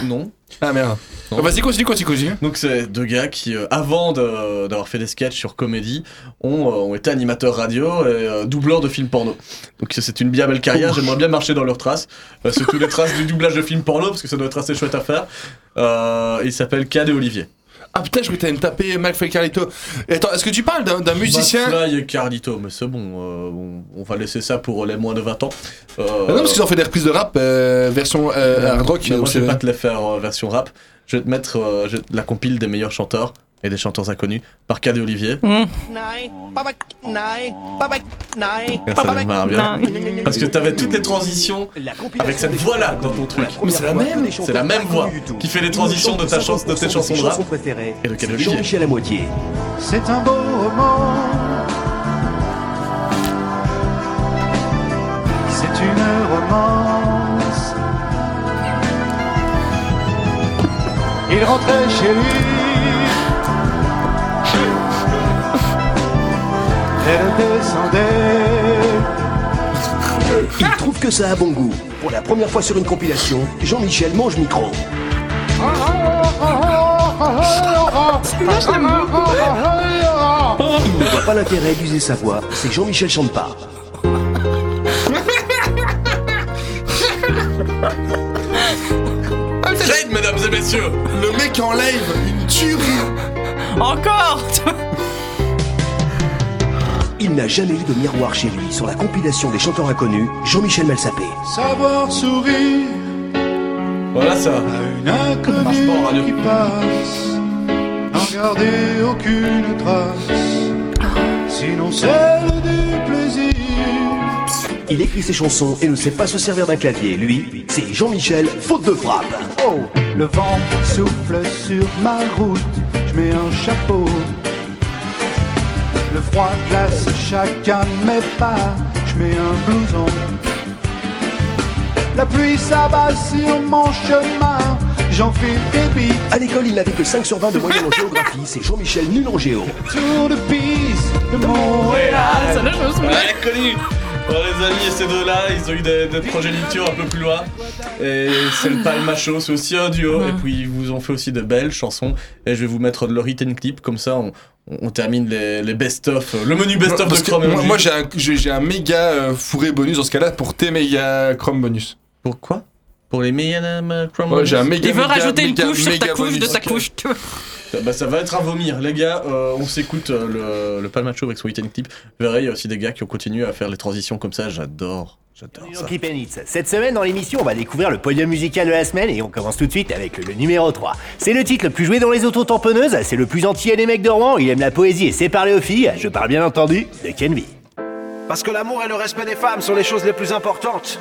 Non. Ah merde. Non. Vas-y, continue, continue, continue. Donc c'est deux gars qui, euh, avant de- d'avoir fait des sketchs sur comédie, ont, euh, ont été animateurs radio et euh, doubleurs de films porno. Donc c'est une bien belle carrière, j'aimerais bien marcher dans leurs traces. Euh, surtout les traces du doublage de films porno, parce que ça doit être assez chouette à faire. Euh, il s'appelle Cad et Olivier. Ah putain, je m'étais me taper McFly Carlito. Et attends, est-ce que tu parles d'un musicien? McFly et Carlito, mais c'est bon, euh, on, on va laisser ça pour les moins de 20 ans. Euh, Ah non, parce qu'ils ont fait des reprises de rap euh, version euh, hard rock. Moi, je vais pas te les faire euh, version rap. Je vais te mettre euh, je- la compile des meilleurs chanteurs et des chanteurs inconnus par Cad et Olivier. Ça me marre bien. Parce que t'avais toutes les transitions avec cette voix-là dans ton truc. Mais c'est la même C'est la même voix qui fait les transitions de ta chanson, de tes chansons de rap et de Cad et Olivier. À moitié. C'est un beau roman. C'est une romance. Il rentrait chez lui. Elle descendait. Il trouve que ça a bon goût. Pour la première fois sur une compilation, Jean-Michel mange micro. Il ne voit pas l'intérêt d'user sa voix, c'est que Jean-Michel chante pas. Jade, mesdames et messieurs Le mec en live, une tuerie Encore? Il n'a jamais eu de miroir chez lui. Sur la compilation des chanteurs inconnus, Jean-Michel Malsapé. Savoir sourire Voilà ça. une inconnue qui passe. N'en garder aucune trace. Sinon celle du plaisir. Il écrit ses chansons et ne sait pas se servir d'un clavier. Lui, c'est Jean-Michel, faute de frappe. Oh, le vent souffle sur ma route, je mets un chapeau. Le froid glace chacun de mes pas, je mets un blouson. La pluie s'abat sur mon chemin, j'enfile des bites. À l'école, il n'avait que 5 sur 20 de moyenne en <laughs> géographie. C'est Jean-Michel nul en géo. Tour de piste de Montréal. Ouais, connu Bon, les amis, et ces deux-là, ils ont eu des, des progénitures un peu plus loin. Et c'est le Palma Show, c'est aussi un duo. Et puis, ils vous ont fait aussi de belles chansons. Et je vais vous mettre de leur hit and clip, comme ça, on, on termine les, les best-of, le menu best-of de Chrome. moi, moi, j'ai un, j'ai un méga euh, fourré bonus dans ce cas-là pour tes méga Chrome bonus. Pourquoi Pour les méga euh, Chrome Ouais, j'ai un bonus? méga Il veut méga, rajouter une méga, couche sur ta couche de ta couche. tu vois. Bah, ça va être à vomir. Les gars, euh, on s'écoute euh, le, le Palma Show avec son and clip. Vous verrez, il y a aussi des gars qui ont continué à faire les transitions comme ça. J'adore. J'adore ça. Cette semaine dans l'émission, on va découvrir le podium musical de la semaine et on commence tout de suite avec le numéro 3. C'est le titre le plus joué dans les auto-tamponneuses, c'est le plus entier des mecs de Rouen, il aime la poésie et sait parler aux filles, je parle bien entendu de Kenvi. Parce que l'amour et le respect des femmes sont les choses les plus importantes.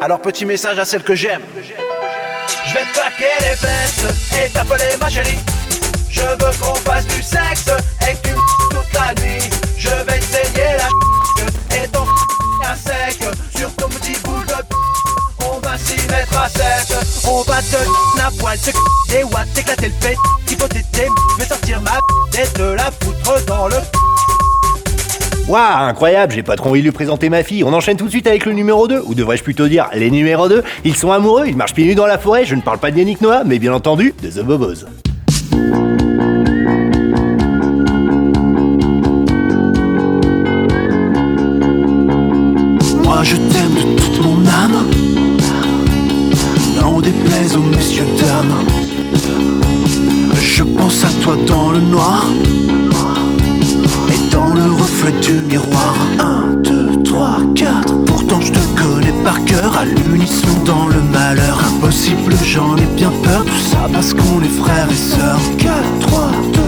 Alors petit message à celles que j'aime. Je vais te claquer les fesses et t'appeler ma chérie. Je veux qu'on fasse du sexe et que tu toute la nuit. Je vais saigner la et ton à sec sur ton petit bout de On va s'y mettre à sec. On va te à poil, te des watts, t'éclater le faut t'aider, je vais sortir ma et te la foutre dans le Waouh, incroyable, j'ai pas trop envie de lui présenter ma fille. On enchaîne tout de suite avec le numéro 2, ou devrais-je plutôt dire les numéros 2. Ils sont amoureux, ils marchent pieds nus dans la forêt, je ne parle pas de Yannick Noah, mais bien entendu de The Bobos. Moi je t'aime de toute mon âme. N'en déplaise aux messieurs dames. Je pense à toi dans le noir Et dans le reflet du miroir. 1, 2, 3, 4 Pourtant je te connais par cœur. À l'unisson dans le Impossible j'en ai bien peur Tout ça parce qu'on est frères et sœurs 4, 3, 2,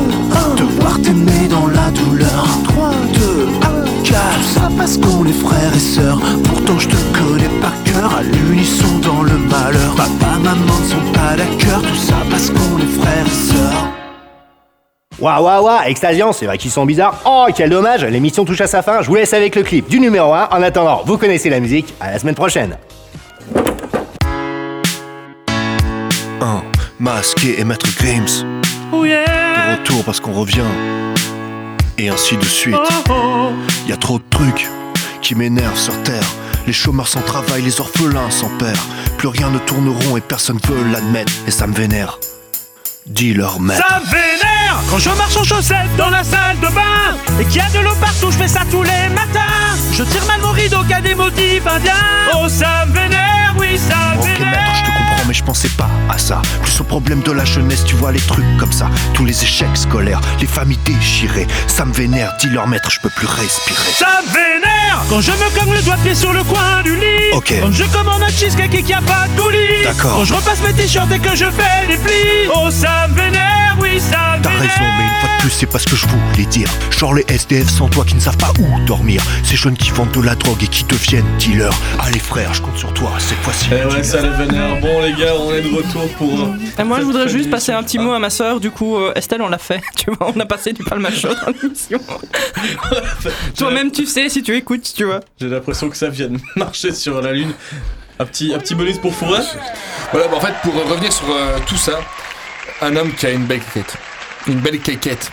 1 Te voir t'aimer dans la douleur 3, 2, 1, 4 Tout ça parce qu'on est frères et sœurs Pourtant je te connais par cœur À l'unisson dans le malheur Papa, maman ne sont pas d'accord Tout ça parce qu'on est frères et sœurs Waouh, waouh, waouh, Extasian, c'est vrai qu'ils sont bizarres. Oh, quel dommage, l'émission touche à sa fin. Je vous laisse avec le clip du numéro 1. En attendant, vous connaissez la musique. À la semaine prochaine. Un, masqué et maître Games. Oh yeah. De retour parce qu'on revient. Et ainsi de suite. Y a trop de trucs qui m'énervent sur terre. Les chômeurs sans travail, les orphelins sans père. plus rien ne tourne rond et personne veut l'admettre. Et ça me vénère. Dis-leur maître. Ça me vénère quand je marche en chaussettes dans la salle de bain et qu'il y a de l'eau partout, je fais ça tous les matins. Je tire mal mon rideau qui a des motifs indiens. Oh, ça me vénère, pensais pas à ça. Plus au problème de la jeunesse, tu vois les trucs comme ça. Tous les échecs scolaires, les familles déchirées. Ça me vénère, dis-leur maître, je peux plus respirer. Ça me vénère quand je me cogne le doigt de pied sur le coin du lit. Ok. Quand je commande un cheesecake et qu'il n'y a pas de coulis. D'accord. Quand je repasse mes t-shirts et que je fais des plis. Oh, ça me vénère, T'as raison, mais une fois de plus, c'est pas ce que je voulais dire. Genre les SDF sans toi qui ne savent pas où dormir. Ces jeunes qui vendent de la drogue et qui deviennent dealers. Allez frère, je compte sur toi, cette fois-ci. Eh ouais, ça les vénère. Bon, les gars, on est de retour pour. euh, Et moi, je voudrais juste passer un petit mot à ma sœur. Du coup, euh, Estelle, on l'a fait. <laughs> Tu vois, on a passé du palmacho dans l'émission. <laughs> Toi-même, tu sais si tu écoutes, tu vois. J'ai l'impression que ça vient de <laughs> marcher sur la lune. Un petit, un petit bonus pour Fourret Voilà, bah en fait, pour revenir sur euh, tout ça, un homme qui a une belle quéquette. Une belle quéquette.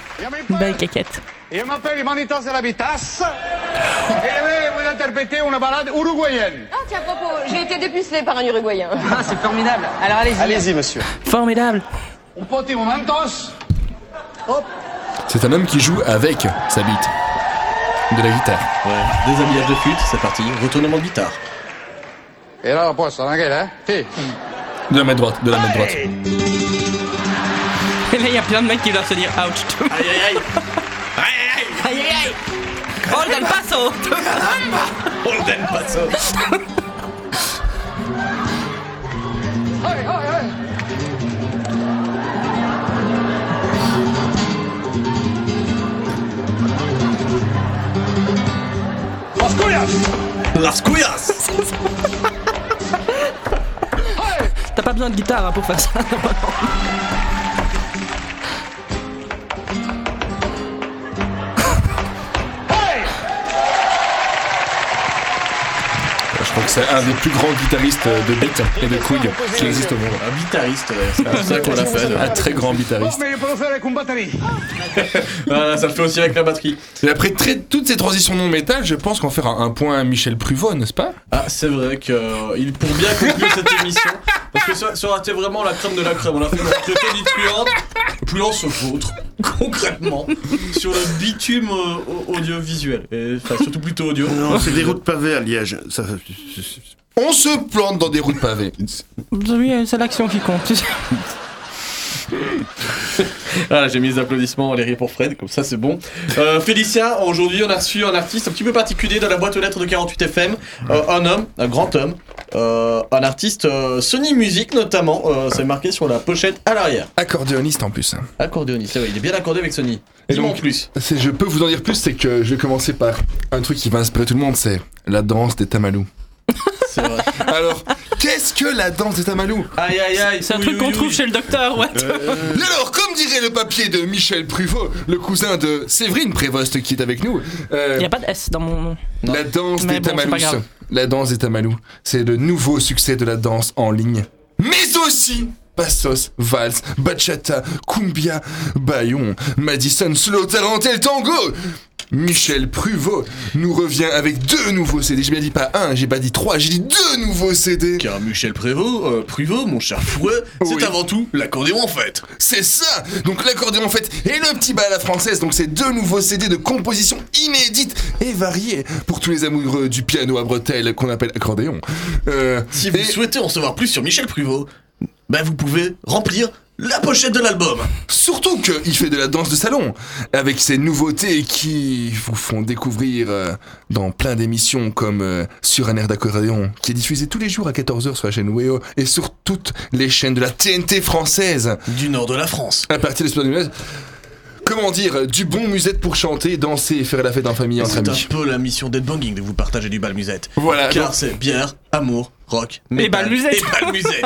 Une belle caquette. Je m'appelle Manitas de la Vitas et je vais vous interpréter une balade uruguayenne. Ah tiens, à propos, j'ai été dépucelée par un Uruguayen. Ah, c'est formidable. Alors allez-y. Allez-y, monsieur. Formidable. Un petit momentos. Hop. C'est un homme qui joue avec sa bite. De la guitare. Ouais, déshabillage de flûte, c'est parti. Retournement de guitare. Et là, la poisse, tranquille, hein Ti. De la main droite, de la main droite. A plein de mecs qui doivent se dire ouch. Aïe aïe aïe. Aïe aïe aïe. Hold el paso. <laughs> Hold el paso. Allez, allez. Las cuyas. Las cuyas T'as pas besoin de guitare hein, pour faire ça. C'est un des plus grands guitaristes de beat et de couilles qui existe au monde. Un guitariste, ouais, c'est comme ça qu'on l'appelle. Un très grand guitariste. Mais je peux le faire avec une batterie. Voilà, ça le fait aussi avec la batterie. Et après très- toutes ces transitions non métal, je pense qu'on va faire un, un point à Michel Pruvot, n'est-ce pas? Ah, c'est vrai que euh, il pour bien conclure cette émission, parce que ça, ça aurait été vraiment la crème de la crème. On a fait détruante, plus on se vautre concrètement sur le bitume euh, au- audiovisuel, et enfin surtout plutôt audio. Non, c'est des routes pavées à Liège. Ça, On se plante dans des routes pavées. Oui, c'est l'action qui compte. Voilà, j'ai mis les applaudissements, les rires pour Fred, comme ça c'est bon. Euh, Félicia, aujourd'hui on a reçu un artiste un petit peu particulier dans la boîte aux lettres de 48 FM. Euh, un homme, un grand homme, euh, un artiste euh, Sony Music notamment, euh, c'est marqué sur la pochette à l'arrière. Accordéoniste en plus. Accordéoniste, c'est vrai, il est bien accordé avec Sony. Et en donc, plus. je peux vous en dire plus, c'est que je vais commencer par un truc qui va inspirer tout le monde, c'est la danse des tamalous. C'est vrai. <laughs> Alors, qu'est-ce que la danse des tamalous Aïe aïe aïe. C'est un oui, truc oui, qu'on trouve oui. chez le docteur, ouais. Et alors, comme dirait le papier de Michel Pruvot, le cousin de Séverine Prévost qui est avec nous, euh, Il y a pas de S dans mon nom. la danse Mais des bon, tamalous. La danse des tamalous, c'est le nouveau succès de la danse en ligne. Mais aussi Passos, Vals, Bachata, Cumbia, Bayon, Madison, Slow, Tarantel, Tango Michel Pruvot nous revient avec deux nouveaux CD. J'ai bien dit pas un, j'ai pas dit trois, j'ai dit deux nouveaux CD. Car Michel Prévost, euh, Pruvot, mon cher fouet, c'est Oui. avant tout l'accordéon en fait. C'est ça Donc l'accordéon en fait et le petit bal à la française. Donc c'est deux nouveaux CD de composition inédite et variée pour tous les amoureux du piano à bretelles qu'on appelle accordéon. Euh, Si vous et- souhaitez en savoir plus sur Michel Pruvot, ben vous pouvez remplir la pochette de l'album. Surtout qu'il fait de la danse de salon, avec ses nouveautés qui vous font découvrir euh, dans plein d'émissions comme euh, Sur un air d'accordéon, qui est diffusé tous les jours à 14h sur la chaîne WEO et sur toutes les chaînes de la TNT française. Du nord de la France. À partir de ce Comment dire, du bon musette pour chanter, danser et faire la fête en famille entre C'est un amis. peu la mission d'Headbanging de vous partager du bal musette. Voilà, Car donc- c'est bière, amour, rock, Et métal bal musette. Et musette.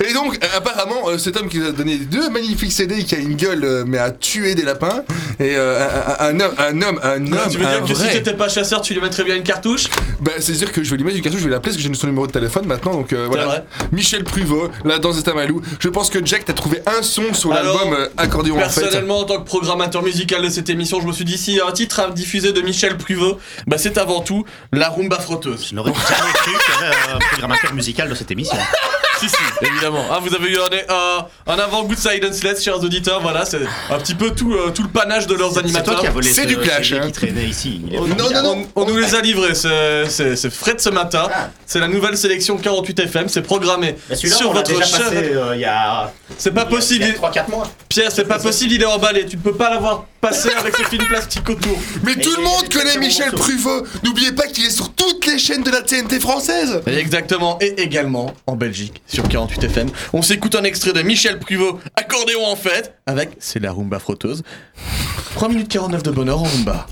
<laughs> Et donc, euh, apparemment, euh, cet homme qui nous a donné deux magnifiques CD, qui a une gueule, euh, mais à tuer des lapins, et euh, un, un- un homme, un homme, un homme, tu veux dire que si t'étais pas chasseur, tu lui mettrais bien une cartouche? Bah, c'est dire que je vais lui mettre une cartouche, je vais l'appeler parce que j'ai son numéro de téléphone maintenant, donc euh, voilà. Michel Pruvot, la danse des Tamalous. Je pense que Jack, t'as trouvé un son sur l'album euh, Accordéon en fait. Personnellement, en tant que programmateur musical de cette émission, je me suis dit si un titre à diffuser de Michel Pruvot, bah c'est avant tout la rumba frotteuse. Je n'aurais jamais cru qu'il y avait un programmateur musical de cette émission. <laughs> si, si, évidemment. Ah, vous avez eu un, un- un avant-goût de Silenceless, chers auditeurs. Voilà, c'est un petit peu tout, euh, tout le panache de leurs C'est animateurs. toi qui as volé ce CD qui traînait ici. Il est On, formidable. on- on nous les a livrés, c'est- c'est c'est frais de ce matin. C'est la nouvelle sélection 48 FM, c'est programmé celui-là, sur on votre déjà passé euh, il y a. C'est pas possible. Il y a 3-4 mois. Pierre, c'est pas possible, il est emballé. Tu ne peux pas l'avoir passé avec ce film plastique autour. <laughs> Mais tout le monde connaît Michel Pruvot. N'oubliez pas qu'il est sur toutes les chaînes de la TNT française. Exactement, et également en Belgique sur 48 FM. On s'écoute un extrait de Michel Pruvot, accordéon en fête, avec C'est la rumba frotteuse. 3 minutes 49 de bonheur en rumba.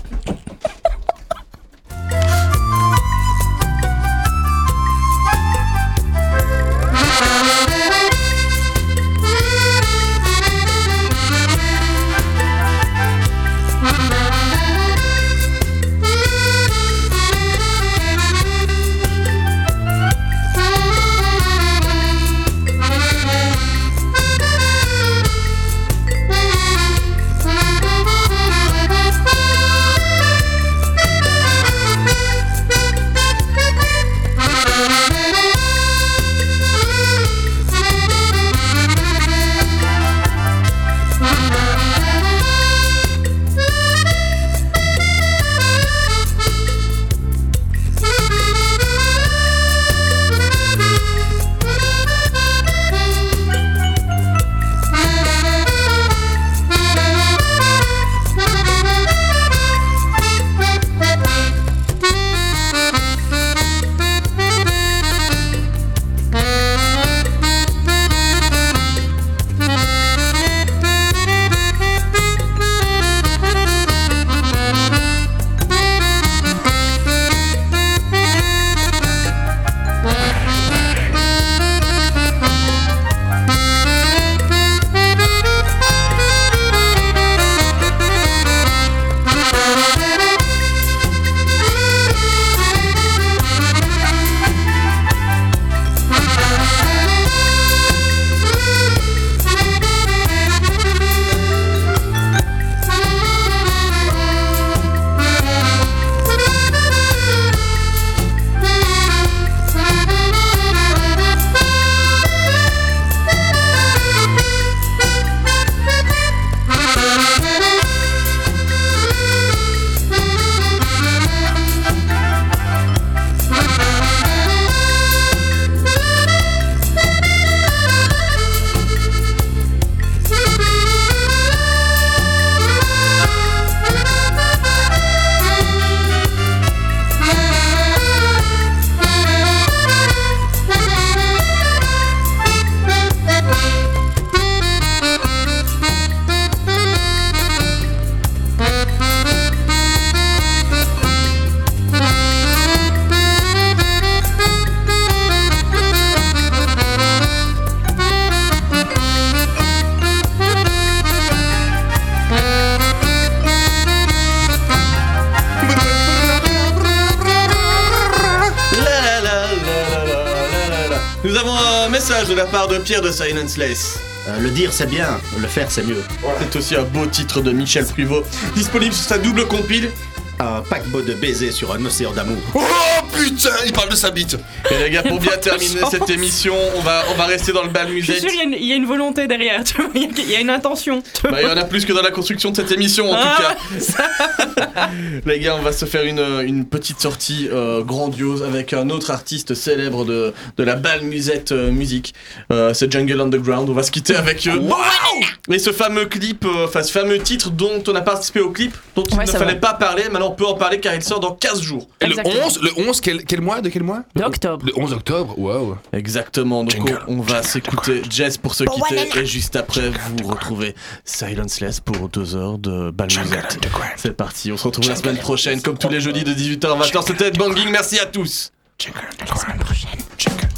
De Pierre de Silenceless. Euh, le dire c'est bien, le faire c'est mieux. C'est aussi un beau titre de Michel Pruvot, disponible sur sa double compile. Un paquebot de baisers sur un océan d'amour. Oh putain, il parle de sa bite. Et les gars, pour <laughs> bien terminer cette émission, on va, on va rester dans le bal Je suis musette. sûr, il y a une- il y, a une volonté derrière, tu vois, il y a- il y, a une intention. Bah, il y en a plus que dans la construction de cette émission en Ah, tout cas. <laughs> Les gars, on va se faire une, une petite sortie euh, grandiose avec un autre artiste célèbre de, de la balle musette euh, musique. Euh, c'est Jungle Underground. On va se quitter avec eux. Et ce fameux clip, euh, enfin ce fameux titre dont on a participé au clip, dont il ne fallait vrai. pas parler, maintenant on peut en parler car il sort dans 15 jours. Et le 11, le 11 quel, quel mois De quel mois? De octobre. Le 11 octobre, waouh. Exactement, donc on, on va s'écouter Jess pour se quitter et juste après vous retrouvez Silenceless pour deux heures de balle musette. C'est parti, on se retrouve la semaine prochaine comme tous les jeudis de 18h à 20h. C'était Banging, merci à tous. Thank